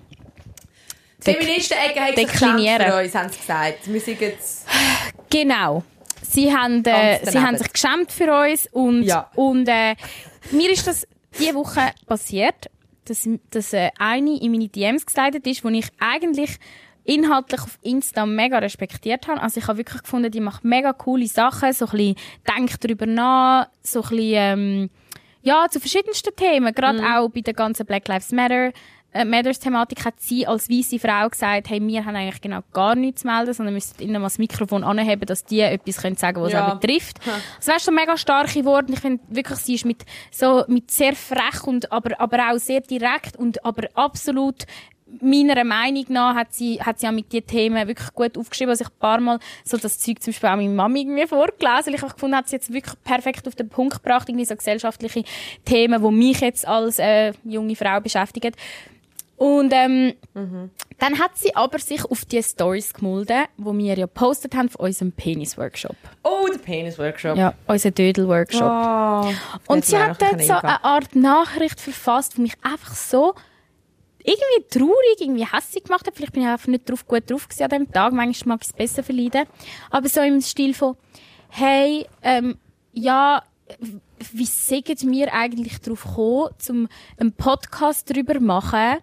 dek- Feministen-Ecke haben deklinieren. für uns, haben sie gesagt. Wir sind jetzt... Genau. Sie haben, äh, sie haben sich geschämt für uns und, Ja. und äh, mir ist das diese Woche passiert, dass, dass äh, eine in meine DMs geslidet ist, wo ich eigentlich inhaltlich auf Insta mega respektiert habe. Also ich habe wirklich gefunden, die macht mega coole Sachen, so ein bisschen denkt darüber nach, so ein bisschen, ähm, ja, zu verschiedensten Themen, gerade auch bei der ganzen Black Lives Matter äh, Matters-Thematik hat sie als weiße Frau gesagt, hey, wir haben eigentlich genau gar nichts zu melden, sondern müssen ihnen mal das Mikrofon anheben, dass die etwas können sagen was Ja. auch betrifft. Das wäre schon mega starke Worte. Ich finde wirklich, sie ist mit, so, mit sehr frech und, aber, aber auch sehr direkt und, aber absolut meiner Meinung nach hat sie, hat sie auch mit diesen Themen wirklich gut aufgeschrieben. Also ich ein paar Mal so das Zeug zum Beispiel auch meiner Mami irgendwie vorgelesen, ich einfach gefunden hat sie jetzt wirklich perfekt auf den Punkt gebracht, irgendwie so gesellschaftliche Themen, die mich jetzt als äh, junge Frau beschäftigen. Und ähm, dann hat sie aber sich auf die Stories gemulden, wo wir ja gepostet haben von unserem Penis-Workshop. Oh, der Penis-Workshop. Ja, unser Dödel-Workshop. Oh, Und sie hat dort so eine Art Nachricht verfasst, die mich einfach so irgendwie traurig, irgendwie hässlich gemacht hat. Vielleicht bin ich einfach nicht drauf, gut drauf gewesen an dem Tag. Manchmal mag ich es besser verleiden. Aber so im Stil von, hey, ähm, ja, wie sind wir eigentlich drauf gekommen, zum einen Podcast darüber machen,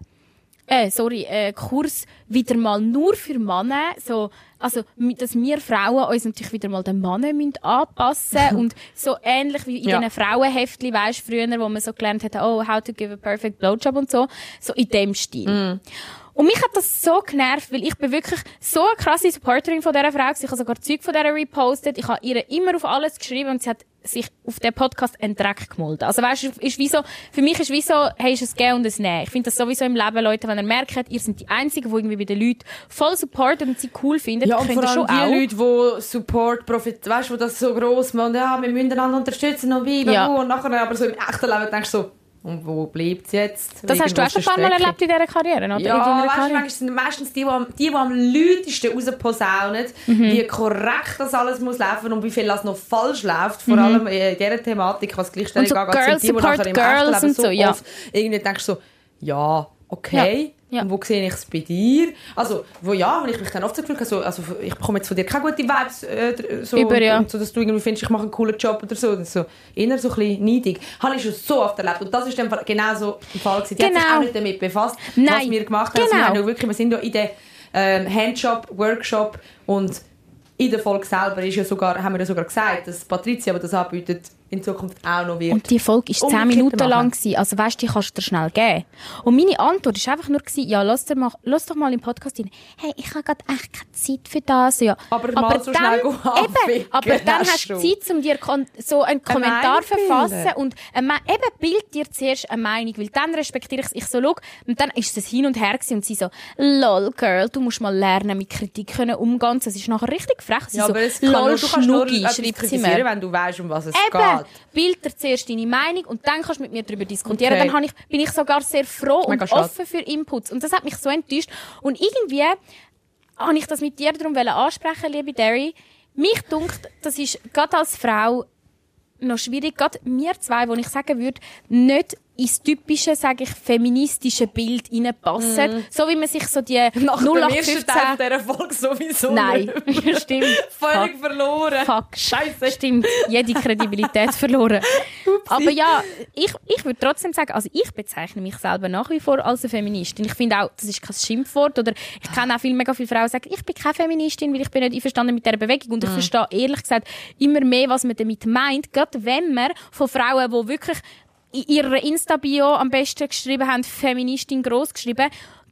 äh, sorry, äh, Kurs wieder mal nur für Männer, so, also, dass wir Frauen uns natürlich wieder mal den Männern müssen anpassen und so ähnlich wie in Ja. diesen Frauenheftli, weisst früher, wo man so gelernt hat, oh, how to give a perfect blowjob und so, so in dem Stil. Und mich hat das so genervt, weil ich bin wirklich so eine krasse Supporterin von dieser Frau. Ich habe sogar Zeug von dieser repostet. Ich habe ihr immer auf alles geschrieben und sie hat sich auf den Podcast einen Dreck gemolden. Also weißt du, ist wie so, für mich ist wie so, hey, ist es Gehen und es Nehmen. Ich finde das sowieso im Leben, Leute, wenn ihr merkt, ihr seid die Einzigen, die irgendwie bei den Leuten voll supporten und sie cool finden, Ja, und könnt vor allem schon die auch. Leute, die Support, Profit, weißt du, wo das so gross machen, ja, wir müssen einander unterstützen und wie, Ja. und nachher aber so im echten Leben denkst du so, und wo bleibt es jetzt? Das hast du auch schon ein paar Mal erlebt in dieser Karriere, oder? Ja, weißt du, Karriere? sind meistens die, die am, die, die am lautesten rausposaunen, Mhm. wie korrekt das alles muss laufen und wie viel das noch falsch läuft. Vor Mhm. allem in dieser Thematik, was Gleichstellung so angeht, Girls sind die, die nachher im Girls echten Leben und so, ja. oft irgendwie denkst du so, ja, okay. Ja, ja. Und wo sehe ich es bei dir? Also, wo ja, wenn ich mich dann oft so gefühlt habe, so, also, ich bekomme jetzt von dir keine guten Vibes, äh, so, Über, ja. und so, dass du irgendwie findest, ich mache einen coolen Job oder so. Ist so eher so ein bisschen neidig. Habe ich schon so oft erlebt. Und das ist dann genau so ein Fall gewesen. Die hat sich Genau. auch nicht damit befasst, Nein. was wir gemacht haben. Also, Genau. wir, haben ja wirklich, wir sind ja in der ähm, Handshop, Workshop und in der Folge selber ist ja sogar, haben wir ja sogar gesagt, dass Patricia, die das anbietet, in Zukunft auch noch wird. Und die Folge 10 Umgekehrt Minuten machen. lang. Gewesen. Also weißt du, die kannst du dir schnell geben. Und meine Antwort war einfach nur, gewesen, ja, lass, dir mal, lass doch mal im Podcast rein. Hey, ich habe gerade echt keine Zeit für das. Ja. Aber mal so schnell go eben, aber dann hast du. Zeit, um dir so einen Kommentar Meinung verfassen und eben bild dir zuerst eine Meinung, weil dann respektiere ich es. Ich so, schau, und dann ist es hin und her gewesen und sie so, lol, Girl, du musst mal lernen, mit Kritik können umgehen. Das ist nachher richtig frech. Sie ja, so, aber es kann lol, nur, du kannst nur schreibt sie mir. wenn du weißt, um was es Eben, geht. Bild dir zuerst deine Meinung und dann kannst du mit mir darüber diskutieren. Okay. Dann ich, bin ich sogar sehr froh Mega und schade. offen für Inputs. Und das hat mich so enttäuscht. Und irgendwie habe ich das mit dir darum ansprechen, liebe Derry. Mich dunkt, das ist gerade als Frau noch schwierig, gerade wir zwei, wo ich sagen würde, nicht ins typische, sage ich, feministische Bild reinpassen. So wie man sich so die Mhm. Nach dem ersten 0815... Teil dieser Folge sowieso Nein, stimmt. Völlig Fuck. verloren. Fuck. Scheiße. Stimmt. Jede Kredibilität verloren. Aber ja, ich, ich würde trotzdem sagen, also ich bezeichne mich selber nach wie vor als eine Feministin. Ich finde auch, das ist kein Schimpfwort. Oder ich kenne auch viel, mega viele Frauen, die sagen, ich bin keine Feministin, weil ich bin nicht einverstanden mit dieser Bewegung. Und ich verstehe ehrlich gesagt immer mehr, was man damit meint. Gerade wenn man von Frauen, die wirklich in ihrer Insta-Bio am besten geschrieben haben, Feministin groß geschrieben,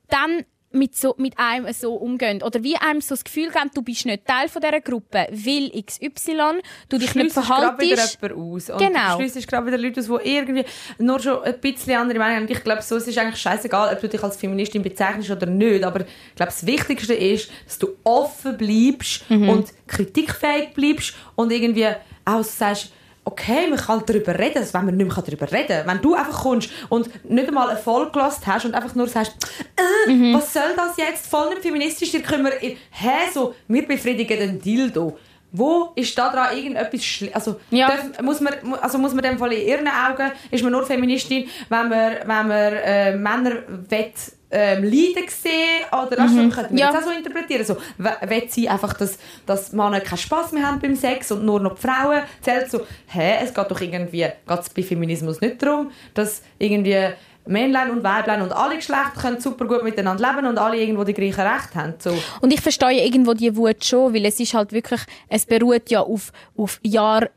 dann mit, so, mit einem so umgehen. Oder wie einem so das Gefühl geben, du bist nicht Teil von dieser Gruppe, weil XY, du dich nicht Schliessest gerade wieder verhaltest. jemand aus. Und Genau. Du schliessest gerade wieder Leute aus, die irgendwie nur schon ein bisschen andere Meinung haben. Und ich glaube, so, es ist eigentlich scheißegal, ob du dich als Feministin bezeichnest oder nicht. Aber ich glaube, das Wichtigste ist, dass du offen bleibst Mhm. und kritikfähig bleibst und irgendwie auch sagst, okay, man kann darüber reden, also wenn man nicht mehr darüber reden kann. Wenn du einfach kommst und nicht einmal eine Folge gehört hast und einfach nur sagst, äh, Mhm. was soll das jetzt, voll nicht feministisch, ihr können wir, hä, so, wir befriedigen den Dildo. Wo ist da dran irgendetwas schli- also, Ja. darf, muss man also muss man dem Fall in ihren Augen ist man nur Feministin wenn man wenn man äh, Männer wett ähm, leiden sehen oder weißt du, könnte man Ja. jetzt auch so interpretieren. So will sie einfach dass dass Männer keinen Spaß mehr haben beim Sex und nur noch die Frauen? Zählt so hä es geht doch irgendwie geht's bei Feminismus nicht darum dass irgendwie Männlein und Weiblein und alle Geschlechter können super gut miteinander leben und alle irgendwo die gleichen Rechte haben so. Und ich verstehe irgendwo die Wut schon, weil es ist halt wirklich, es beruht ja auf, auf Jahr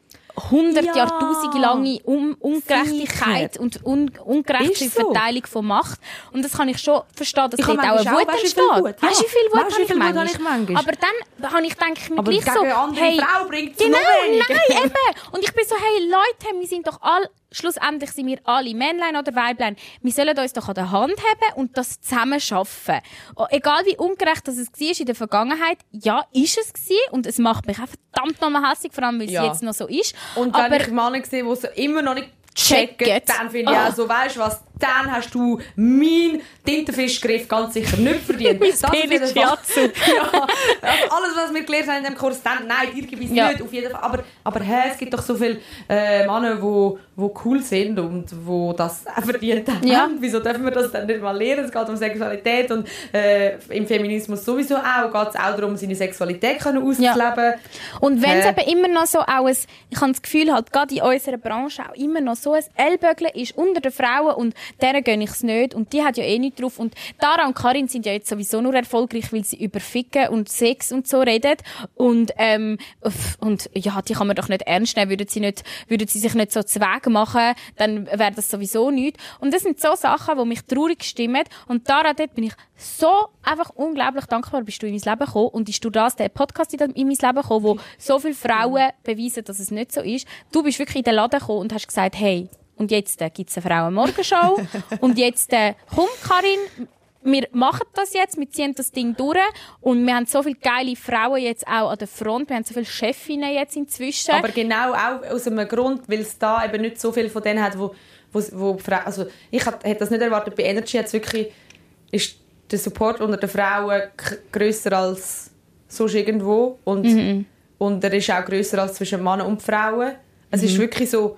hundert Ja. Jahrtausende lange um Ungerechtigkeit Sicher. und un ungerechte so. Verteilung von Macht. Und das kann ich schon verstehen, dass dort auch eine Wut entsteht. Weißt du, wie viel. Wut Weisst du, wie viel habe Wut habe ich manchmal? Aber dann habe ich, denke ich mir gleich so, hey, Frau bringt's genau, nein, eben. Und ich bin so, hey Leute, wir sind doch alle, schlussendlich sind wir alle Männlein oder Weiblein. Wir sollen uns doch an der Hand haben und das zusammen schaffen. Oh, Egal wie ungerecht das es war in der Vergangenheit, ja, ist es gewesen und es macht mich auch verdammt nochmal hässlich, vor allem weil Ja. es jetzt noch so ist. Und Aber wenn ich Männer sehe, die es immer noch nicht checken, Checken. dann finde ich Ah. auch so, weißt du was, dann hast du meinen Tintenfischgriff ganz sicher nicht verdient. Mein Das Penis ja, also alles, was wir gelernt haben in dem Kurs, dann, nein, dir gebe ich es Ja. nicht, auf jeden Fall. Aber, aber hä, es gibt doch so viele äh, Männer, die wo, wo cool sind und wo das verdient haben. Ja. Wieso dürfen wir das dann nicht mal lernen? Es geht um Sexualität und äh, im Feminismus sowieso auch, geht es auch darum, seine Sexualität können auszuleben. Und wenn es Hä? eben immer noch so auch ein, ich habe das Gefühl, halt gerade in unserer Branche auch immer noch so ein Ellbögeln ist unter den Frauen und deren gönne ich es nicht. Und die hat ja eh nicht drauf. Und Dara und Karin sind ja jetzt sowieso nur erfolgreich, weil sie über Ficken und Sex und so reden und ähm, und ja, die kann man doch nicht ernst nehmen, würden sie nicht, würden sie sich nicht so zu Weg machen, dann wäre das sowieso nicht. Und das sind so Sachen, die mich traurig stimmen. Und Dara, dort bin ich so einfach unglaublich dankbar, bist du in mein Leben gekommen? Und ist du das, der Podcast in mein Leben gekommen, wo so viele Frauen beweisen, dass es nicht so ist. Du bist wirklich in den Laden gekommen und hast gesagt, hey, und jetzt äh, gibt's eine Frauen-Morgenshow und jetzt äh, komm, Karin, wir machen das jetzt, wir ziehen das Ding durch. Und wir haben so viele geile Frauen jetzt auch an der Front, wir haben so viele Chefinnen jetzt inzwischen. Aber genau auch aus einem Grund, weil es da eben nicht so viel von denen hat, wo, wo, wo also ich hätte das nicht erwartet, bei Energy. Hat wirklich, ist der Support unter den Frauen grösser als sonst irgendwo. Und, und er ist auch grösser als zwischen Männern und Frauen. Es ist wirklich so,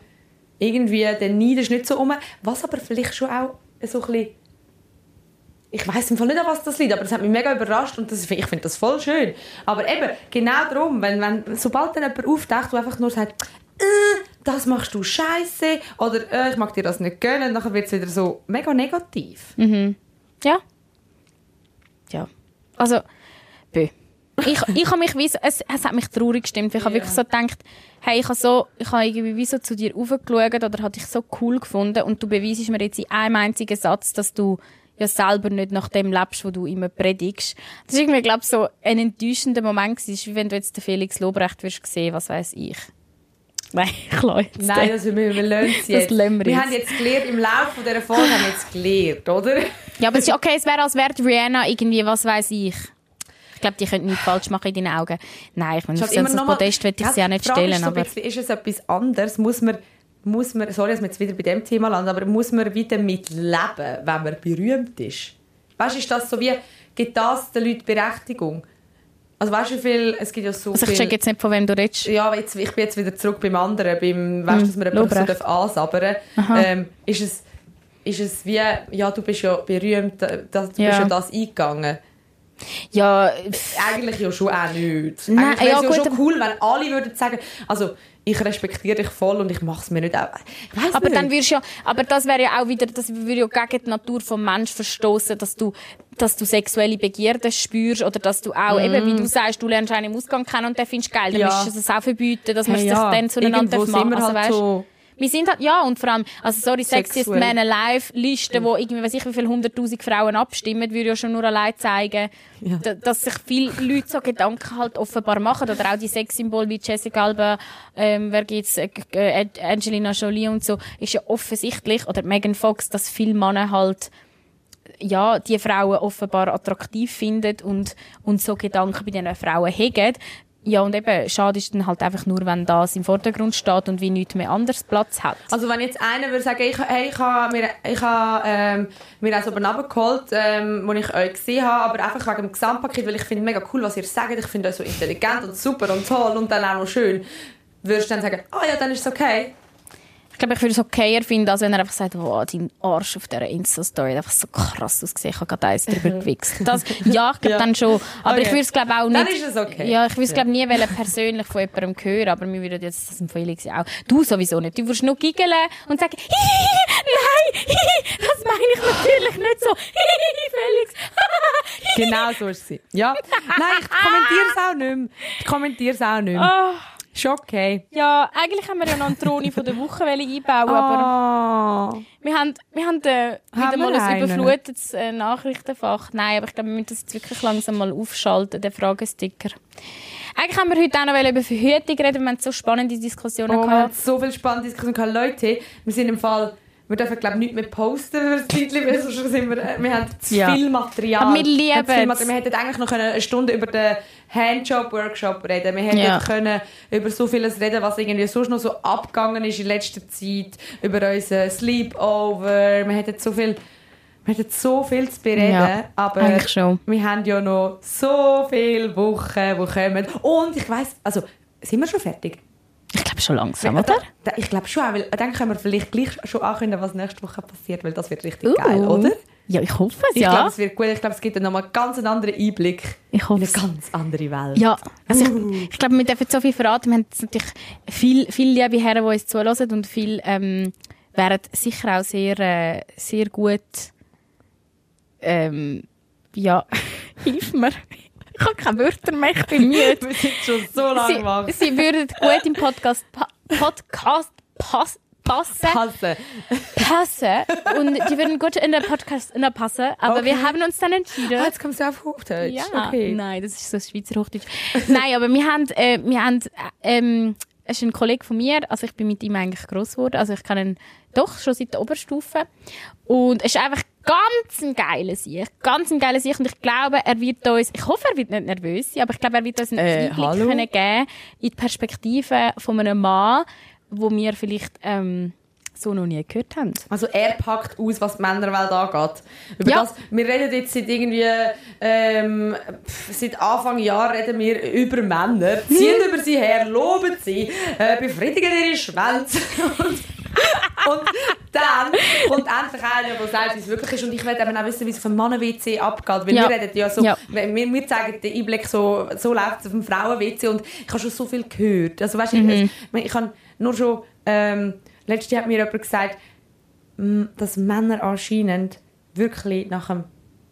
irgendwie, der Neid ist nicht so um, was aber vielleicht schon auch so ein bisschen ich weiß im Fall nicht, an was das liegt, aber das hat mich mega überrascht und das, ich finde das voll schön. Aber eben, genau darum, wenn, wenn, sobald dann jemand auftaucht, der einfach nur sagt, äh, das machst du scheiße oder äh, ich mag dir das nicht gönnen, dann wird es wieder so mega negativ. Ja. Ja. Also, bö. Ich, ich habe mich es, es hat mich traurig gestimmt. Ich habe wirklich so gedacht, hey, ich habe so, ich habe irgendwie wie so zu dir aufgeschaut oder habe dich so cool gefunden und du beweisest mir jetzt in einem einzigen Satz, dass du ja selber nicht nach dem lebst, wo du immer predigst. Das ist irgendwie, glaube ich, so ein enttäuschender Moment gewesen, wie wenn du jetzt den Felix Lobrecht wirst sehen, was weiß ich. Nein, ich lasse jetzt Nein, das, wir, wir lernen es Das jetzt. lernen wir wir haben jetzt gelernt, im Laufe dieser Folge haben wir jetzt gelernt, oder? Ja, aber es ist okay, es wäre, als wäre Rihanna irgendwie, was weiß ich. Ich glaube, die könnte nichts falsch machen in deinen Augen. Nein, ich meine, auf immer das noch mal- Podest will ich Ja, sie auch nicht stellen, ist, so ein aber... bisschen, ist es etwas anderes? Muss man, muss man, sorry, dass wir jetzt wieder bei dem Thema landen, aber muss man wieder mit leben, wenn man berühmt ist? Weißt du, ist das so wie, gibt das den Leuten Berechtigung? Also weißt du, wie viel, es gibt ja so Also ich check jetzt nicht, von wem du redest. ja, jetzt, ich bin jetzt wieder zurück beim anderen, beim, weißt du, dass man jemanden so darf ansabbern ähm, ist es ist es wie, ja, du bist ja berühmt, äh, das, du Ja. bist ja das eingegangen. Ja, Eigentlich ja schon auch nicht. Nein, Eigentlich wäre ja, es ja, gut, schon cool, wenn alle würden sagen, also ich respektiere dich voll und ich mache es mir nicht auch. Ich weiss aber nicht. dann wirst ja, aber das wäre ja auch wieder, das würde ja gegen die Natur vom Mensch verstoßen, dass du, dass du sexuelle Begierde spürst oder dass du auch eben, wie du sagst, du lernst einen im Ausgang kennen und den findest du geil, dann Mhm. Ja. müsstest du es auch verbieten, dass man Hey, sich ja, dann zueinander irgendwo sind wir Also, halt weißt, so- Wir sind halt, ja, und vor allem, also sorry, Sexiest Sexuell. Man Alive Liste, wo irgendwie, weiß ich, wie viele hunderttausend Frauen abstimmen, würde ja schon nur allein zeigen, Ja. da- dass sich viele Leute so Gedanken halt offenbar machen. Oder auch die Sexsymbole wie Jessica Alba, ähm, wer geht's, äh, äh, Angelina Jolie und so, ist ja offensichtlich, oder Megan Fox, dass viele Männer halt, ja, die Frauen offenbar attraktiv finden und, und so Gedanken bei diesen Frauen hegen. Ja, und eben, schade ist dann halt einfach nur, wenn das im Vordergrund steht und wie nichts mehr anders Platz hat. Also wenn jetzt einer würde sagen, ich, hey, ich habe mir, ich habe, ähm, mir auch oben runtergeholt, ähm, wo ich euch gesehen habe, aber einfach wegen dem Gesamtpaket, weil ich finde mega cool, was ihr sagt, ich finde euch so intelligent und super und toll und dann auch noch schön. Würdest du dann sagen, ah ja, dann ist es okay? Ich glaube, ich würde es okayer finden, als wenn er einfach sagt, wow, dein Arsch auf dieser Insta-Story hat einfach so krass ausgesehen. Ich habe gerade eins drüber gewichst. Das, ja, ich glaube Ja. dann schon. Aber Okay. ich würde es glaube auch nicht... Dann ist es okay. Ja, ich würde es glaube nie wollen, persönlich von jemandem hören, aber wir würden jetzt das Felix ja auch. Du sowieso nicht. Du würdest nur giggeln und sagen, nein, das meine ich natürlich nicht so. Felix. Genau so ist sie. Ja. Nein, ich kommentiere es auch nicht mehr. Ich kommentiere es auch nicht mehr. Ist okay. Ja, eigentlich haben wir ja noch eine Drohne von der Woche einbauen, aber Ah. wir haben, wir haben äh, wieder Haben mal wir ein überflutetes äh, Nachrichtenfach. Nein, aber ich glaube, wir müssen das jetzt wirklich langsam mal aufschalten, den Fragesticker. Eigentlich haben wir heute auch noch über Verhütung reden, wir haben so spannende Diskussionen Oh, wir gehabt. haben so viele spannende Diskussionen gehabt. Leute, wir sind im Fall, wir dürfen glaube ich nicht mehr posten für das Zeitchen, weil sonst sind wir, äh, wir haben zu Ja. viel Material. Aber wir lieben viel. Material. Wir hätten eigentlich noch eine Stunde über den Handjob-Workshop reden Wir hätten Ja. können über so vieles reden, was irgendwie sonst noch so abgegangen ist in letzter Zeit, über unseren Sleepover. Wir hätten so viel... Wir hätten so viel zu bereden, Ja, aber schon. wir haben ja noch so viele Wochen, die kommen. Und ich weiss, also, sind wir schon fertig? Ich glaube schon langsam, oder? Ich glaube schon, weil dann können wir vielleicht gleich schon ankündigen, was nächste Woche passiert, weil das wird richtig Uh. geil, oder? Ja, ich hoffe es, Ich ja. glaube, es wird gut. Ich glaube, es gibt nochmal einen ganz anderen Einblick Ich in eine ganz andere Welt. Ja, also Uh. ich, ich glaube, wir dürfen so viel verraten. Wir haben natürlich viele viel liebe Herren, die uns zuhören und viel ähm, wären sicher auch sehr, äh, sehr gut. Ähm, ja, hilf mir. Ich habe keine Wörter mehr, ich bin müde. Wir sind schon so lange wach. Sie, sie würden gut im Podcast, pa Podcast pass, passen, Hasse. passen und die würden gut in den Podcast in passen, aber wir Okay. haben uns dann entschieden. Ah, jetzt kommst du auf Hochdeutsch. Ja, Okay. nein, das ist so Schweizer Hochdeutsch. nein, aber wir haben, äh, wir haben, äh, ähm, es ist ein Kollege von mir, also ich bin mit ihm eigentlich gross geworden, also ich kenne ihn doch schon seit der Oberstufe und es ist einfach ganz ein geiler Sieg, ganz ein geiler Sieg und ich glaube, er wird uns, ich hoffe, er wird nicht nervös sein, aber ich glaube, er wird uns einen Äh, Einblick hallo? können geben in die Perspektive von einem Mann, wo wir vielleicht ähm, so noch nie gehört haben. Also er packt aus, was die Männerwelt angeht. Über Ja. das, wir reden jetzt seit irgendwie, ähm, seit Anfang Jahr reden wir über Männer, ziehen über sie her, loben sie, äh, befriedigen ihre Schwänze. und, dann kommt endlich einer, der sagt, wie es wirklich ist. Und ich will eben auch wissen, wie es auf dem Mannen-WC abgeht. Weil Ja. wir reden ja so, Ja. wir, wir zeigen den Einblick, so, so läuft es auf dem Frauen-WC. Und ich habe schon so viel gehört. Also weißt du, Mhm. ich, ich, habe nur schon, ähm, letztes Jahr hat mir jemand gesagt, m, dass Männer anscheinend wirklich nach einem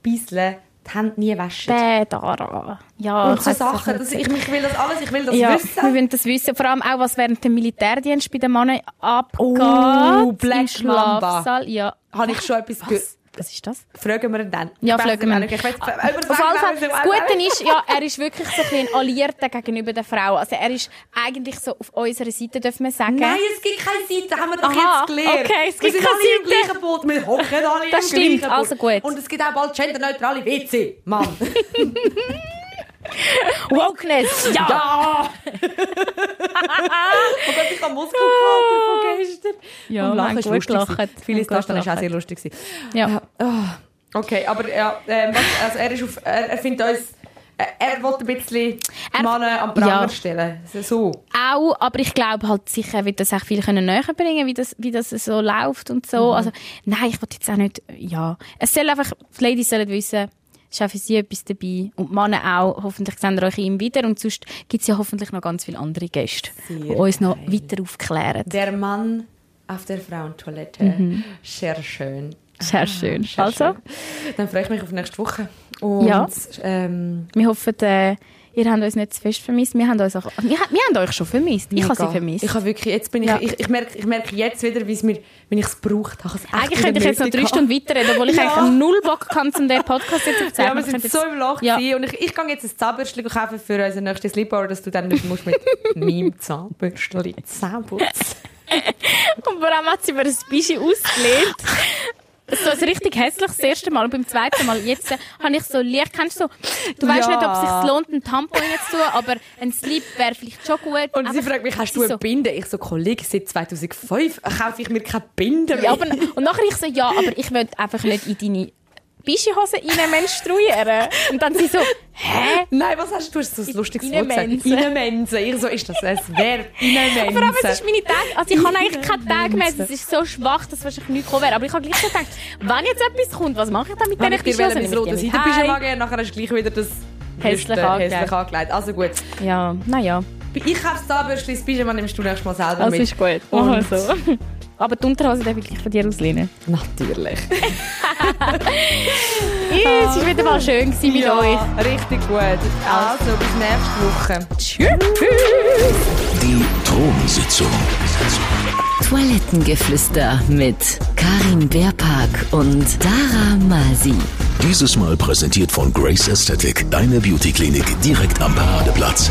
Bisseln die Hände nie waschen. Bäh, Dara. Ja, Und so Sachen, das, ich, ich will das alles, ich will das ja, wir wissen. wollen das wissen. Vor allem auch, was während dem Militärdienst bei den Männern abgeht. Oh, Black. Schlafsaal. Ja. Habe ich schon etwas gehört. Was? Ist das? Fragen wir ihn dann. Ja, fragen wir ihn. Ich Auf jeden Fall, das Gute ist, ja, er ist wirklich so ein, Alliierter gegenüber der Frau. Also er ist eigentlich so auf unserer Seite, dürfen wir sagen. Nein, es gibt keine Seite, haben wir doch Aha, jetzt gelernt. okay, es wir gibt sind keine alle im gleichen Boot, wir hocken alle Das im stimmt, gleichen Boot. also gut. Und es gibt auch bald genderneutrale WC, Mann. Wokeness, ja! ja! Und dann ich habe Muskelkater von gestern. Ja, Und Lachen ist lustig. gelacht. Vieles davon ist auch sehr lustig. gewesen. Ja. Ah, Okay, aber ja, ähm, also er, ist auf, er, er findet uns... Er, er will ein bisschen Er- Männer am Pranger Ja. stellen. So. Auch, aber ich glaube halt sicher wird das auch viel können näher bringen, wie das, wie das so läuft und so. Mhm. Also, nein, ich will jetzt auch nicht, ja. Es soll einfach, die Ladies sollen wissen, ist auch für sie etwas dabei. Und die Männer auch. Hoffentlich sehen wir euch ihm wieder. Und sonst gibt es ja hoffentlich noch ganz viele andere Gäste, die Sehr uns noch weiter aufklären. Der Mann auf der Frauentoilette. Sehr schön. Sehr schön. Sehr also, schön. Dann freue ich mich auf nächste Woche. Und, Ja. ähm, wir hoffen, äh, ihr habt uns nicht zu fest vermisst. Wir haben, uns auch, wir, wir haben euch schon vermisst. Ich habe sie vermisst. Ich habe wirklich, jetzt bin ich, Ja. ich, ich merke, ich merke jetzt wieder, wie es mir, wenn ich es braucht habe. ich es echt Eigentlich könnte ich jetzt noch drei. Stunden weiterreden, obwohl ich Ja. eigentlich null Bock kann, um den Podcast jetzt aufzuzeigen. Ja, wir sind so im Loch Ja. gewesen. und ich, ich gehe jetzt ein Zahnbürstchen kaufen für unseren nächsten Sleepover, dass du dann nicht musst mit meinem Zahnbürstchen Zahn putzen. Und vor allem hat sie mir ein bisschen ausgelehnt. So ein richtig hässliches das erste Mal. Und beim zweiten Mal, jetzt äh, habe ich so Licht, kennst du so, du weißt Ja. nicht, ob es sich lohnt, einen Tampon zu tun, aber ein Slip wäre vielleicht schon gut. Und sie fragt mich, hast du eine so, Binde? Ich so, Kollege, seit 2005 kaufe ich mir keine Binde mehr. Ja, aber, und nachher ich so, ja, aber ich will einfach nicht in deine Bischihose rein menstruieren. Und dann sie so, hä? Nein, was hast du? Du hast so ein lustiges Wort gesagt. Mense. In eine Mense. Ich so, ist das ein Verb? In eine Mense. Vor allem, es ist meine Tag, also ich habe eigentlich keine Tage mehr, es ist so schwach, dass wahrscheinlich nichts kommen wäre. Aber ich habe gleich gedacht, wenn jetzt etwas kommt, was mache ich dann mit diesen ich dir Bischhosen? mein Nehme rotes ich Seidenpyjama geben, nachher hast du gleich wieder das Hässlich hässlich angelegt. Also gut. Ja, naja. Ich kaufe das Zahnbürstchen, das Pyjama nimmst du nächstes Mal selber Das mit. ist gut. Und- Machen wir so. Aber die Unterhose darf ich von dir auslehnen. Natürlich. es war wieder mal schön mit ja, euch. Richtig gut. Also, bis nächste Woche. Tschüss. Die Thronsitzung. Toilettengeflüster mit Karin Beerpark und Dara Masi. Dieses Mal präsentiert von Grace Aesthetic, deine Beauty-Klinik direkt am Paradeplatz.